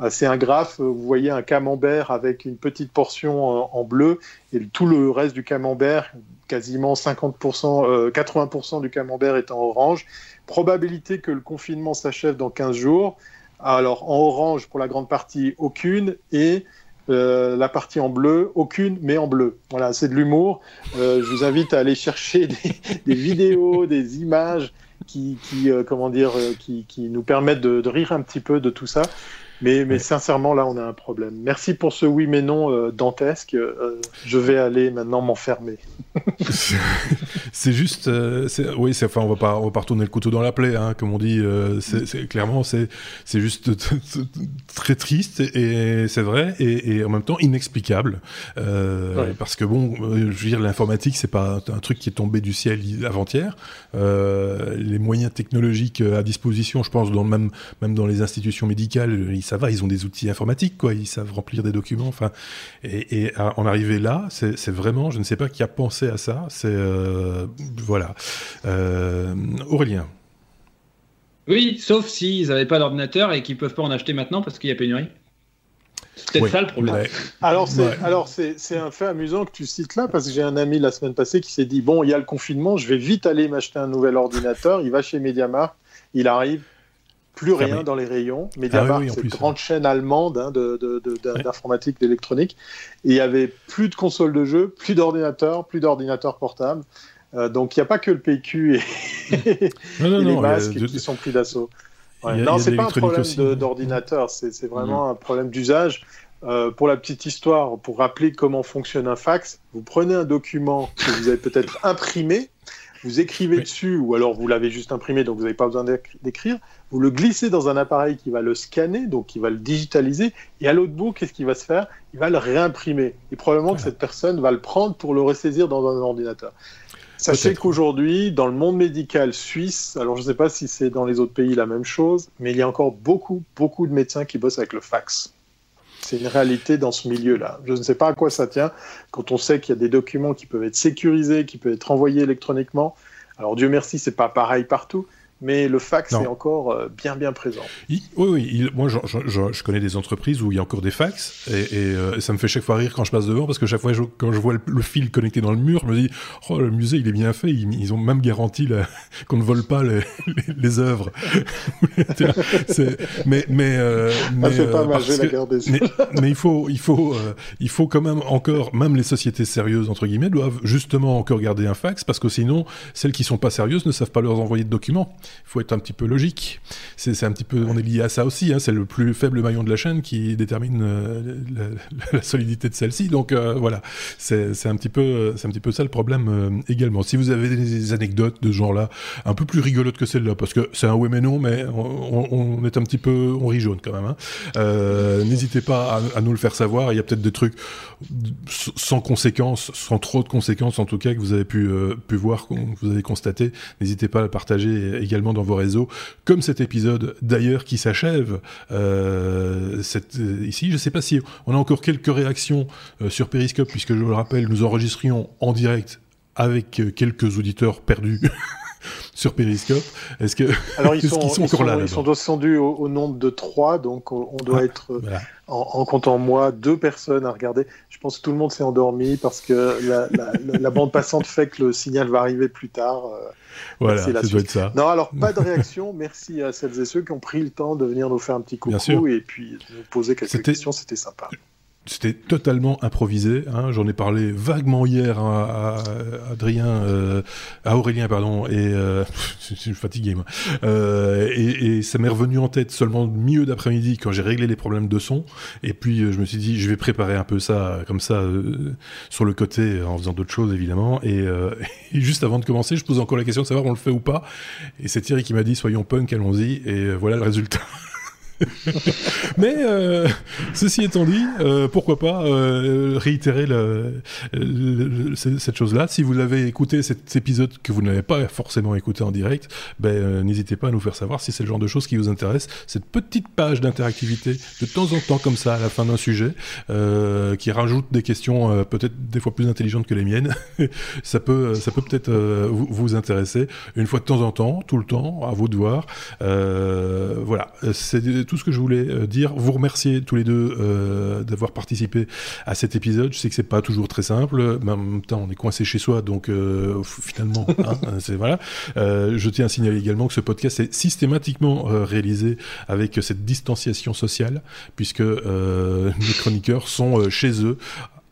C'est un graphe, vous voyez un camembert avec une petite portion en bleu et tout le reste du camembert, quasiment 50%, 80% euh, du camembert est en orange. Probabilité que le confinement s'achève dans 15 jours. Alors en orange pour la grande partie, aucune. Et euh, la partie en bleu, aucune, mais en bleu. Voilà, c'est de l'humour. Euh, je vous invite à aller chercher des, vidéos, des images qui, comment dire, qui, nous permettent de, rire un petit peu de tout ça. Mais, mais sincèrement, là, on a un problème. Merci pour ce oui mais non euh, dantesque. Euh, je vais aller maintenant m'enfermer. c'est juste, euh, oui, enfin, on va pas, on va pas retourner le couteau dans la plaie, hein, comme on dit. c'est clairement, c'est, c'est juste très triste et c'est vrai et, en même temps inexplicable parce que bon, je veux dire, l'informatique, c'est pas un truc qui est tombé du ciel avant-hier. les moyens technologiques à disposition, je pense, dans même même dans les institutions médicales, ça va, ils ont des outils informatiques, quoi, ils savent remplir des documents. Enfin, et, en arriver là, c'est vraiment, je ne sais pas qui a pensé à ça. C'est euh, voilà, euh, Aurélien. Oui, sauf s'ils n'avaient pas d'ordinateur et qu'ils peuvent pas en acheter maintenant parce qu'il y a pénurie. C'est peut-être ça le problème. Alors, c'est, alors c'est, un fait amusant que tu cites là, parce que j'ai un ami la semaine passée qui s'est dit Bon, il y a le confinement, je vais vite aller m'acheter un nouvel ordinateur. Il va chez Mediamart, il arrive, plus rien dans les rayons. Mediamarkt, ah c'est une grande chaîne allemande hein, d'informatique, d'électronique. Et il y avait plus de consoles de jeux, plus d'ordinateurs, plus d'ordinateurs portables. Euh, donc il n'y a pas que le PQ et, les masques qui sont pris d'assaut. non, c'est pas un problème d'ordinateur, c'est vraiment mm. un problème d'usage. Euh, pour la petite histoire, pour rappeler comment fonctionne un fax, vous prenez un document que vous avez peut-être imprimé, vous écrivez dessus, ou alors vous l'avez juste imprimé, donc vous n'avez pas besoin d'écrire, vous le glissez dans un appareil qui va le scanner, donc qui va le digitaliser, et à l'autre bout, qu'est-ce qui va se faire? Il va le réimprimer. Et probablement que cette personne va le prendre pour le ressaisir dans un ordinateur. Sachez qu'aujourd'hui, dans le monde médical suisse, alors je ne sais pas si c'est dans les autres pays la même chose, mais il y a encore beaucoup, beaucoup de médecins qui bossent avec le fax. C'est une réalité dans ce milieu-là. Je ne sais pas à quoi ça tient quand on sait qu'il y a des documents qui peuvent être sécurisés, qui peuvent être envoyés électroniquement. Alors Dieu merci, c'est pas pareil partout, mais le fax est encore euh, bien bien présent. oui, oui. moi, je, je, connais des entreprises où il y a encore des fax, et, euh, ça me fait chaque fois rire quand je passe devant, parce que chaque fois, quand je vois le, fil connecté dans le mur, je me dis, oh, le musée, il est bien fait, ils, ont même garanti qu'on ne vole pas les, les, œuvres. mais mais, euh, mais, pas mal, mais, mais, il faut il faut il faut quand même encore, même les sociétés sérieuses entre guillemets doivent justement encore garder un fax, parce que sinon, celles qui sont pas sérieuses ne savent pas leur envoyer de documents il faut être un petit peu logique. C'est un petit peu, on est lié à ça aussi. Hein. c'est le plus faible maillon de la chaîne qui détermine euh, la, solidité de celle-ci. Donc euh, voilà, c'est un petit peu, c'est un petit peu ça le problème euh, également. Si vous avez des anecdotes de ce genre-là, un peu plus rigolotes que celle-là, parce que c'est un oui mais non, mais on, est un petit peu, on rit jaune quand même. Hein. N'hésitez pas à, nous le faire savoir. Il y a peut-être des trucs sans conséquences, sans trop de conséquences en tout cas que vous avez pu pu voir, que vous avez constaté. N'hésitez pas à le partager également également dans vos réseaux, comme cet épisode d'ailleurs qui s'achève euh, euh, ici. Je ne sais pas si on a encore quelques réactions euh, sur Periscope, puisque je le rappelle, nous enregistrions en direct avec quelques auditeurs perdus sur Periscope. Est-ce que alors ils sont, encore là Ils sont descendus au, nombre de trois, donc on doit ah, être en, comptant moi deux personnes à regarder. Je pense que tout le monde s'est endormi parce que la, bande passante fait que le signal va arriver plus tard. voilà, ça doit être ça. Non, alors pas de réaction. Merci à celles et ceux qui ont pris le temps de venir nous faire un petit coucou et puis nous poser quelques questions. C'était sympa. C'était totalement improvisé. Hein. J'en ai parlé vaguement hier à, Adrien, euh, à Aurélien, pardon, et euh, je suis fatigué moi. Euh, et, et, ça m'est revenu en tête seulement milieu d'après-midi quand j'ai réglé les problèmes de son. Et puis je me suis dit, je vais préparer un peu ça comme ça sur le côté en faisant d'autres choses évidemment. Et, et, juste avant de commencer, je pose encore la question de savoir on le fait ou pas. Et c'est Thierry qui m'a dit soyons punk, allons-y. Et voilà le résultat. Mais euh, ceci étant dit, euh, pourquoi pas euh, réitérer cette chose-là. Si vous avez écouté cet épisode que vous n'avez pas forcément écouté en direct, ben, n'hésitez pas à nous faire savoir si c'est le genre de choses qui vous intéresse. Cette petite page d'interactivité de temps en temps comme ça à la fin d'un sujet, qui rajoute des questions peut-être des fois plus intelligentes que les miennes, ça peut ça peut peut-être vous, intéresser. Une fois de temps en temps, tout le temps, à vous de voir. voilà, c'est tout ce que je voulais euh, dire. Vous remercier tous les deux euh, d'avoir participé à cet épisode. Je sais que c'est pas toujours très simple, mais en même temps, on est coincé chez soi, donc euh, finalement, hein, c'est voilà. je tiens à signaler également que ce podcast est systématiquement réalisé avec cette distanciation sociale, puisque nos chroniqueurs sont chez eux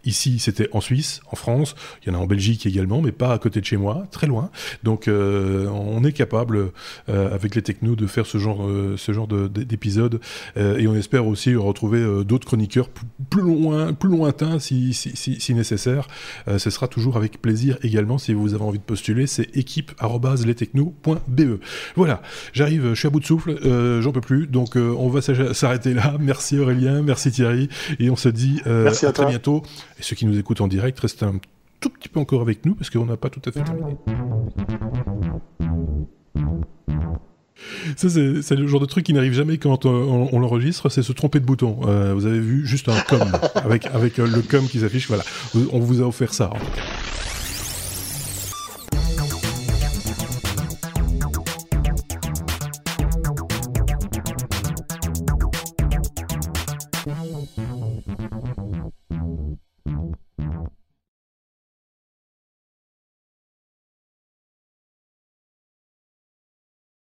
Ici, c'était en Suisse, en France, il y en a en Belgique également, mais pas à côté de chez moi, très loin. Donc, euh, on est capable, euh, avec les technos, de faire ce genre, euh, ce genre d'épisodes, et on espère aussi retrouver d'autres chroniqueurs plus loin, plus lointains, si, si, si, nécessaire. ce sera toujours avec plaisir également, si vous avez envie de postuler, c'est équipe@lestechno.be. Voilà, j'arrive, je suis à bout de souffle, j'en peux plus, donc on va s'arrêter là. Merci Aurélien, merci Thierry, et on se dit à, à très bientôt. Et ceux qui nous écoutent en direct, restez un tout petit peu encore avec nous parce qu'on n'a pas tout à fait terminé. Ça, c'est le genre de truc qui n'arrive jamais quand on, l'enregistre, c'est se tromper de bouton. Euh, vous avez vu juste un com avec, avec euh, le com qui s'affiche. Voilà, on vous a offert ça. En tout cas.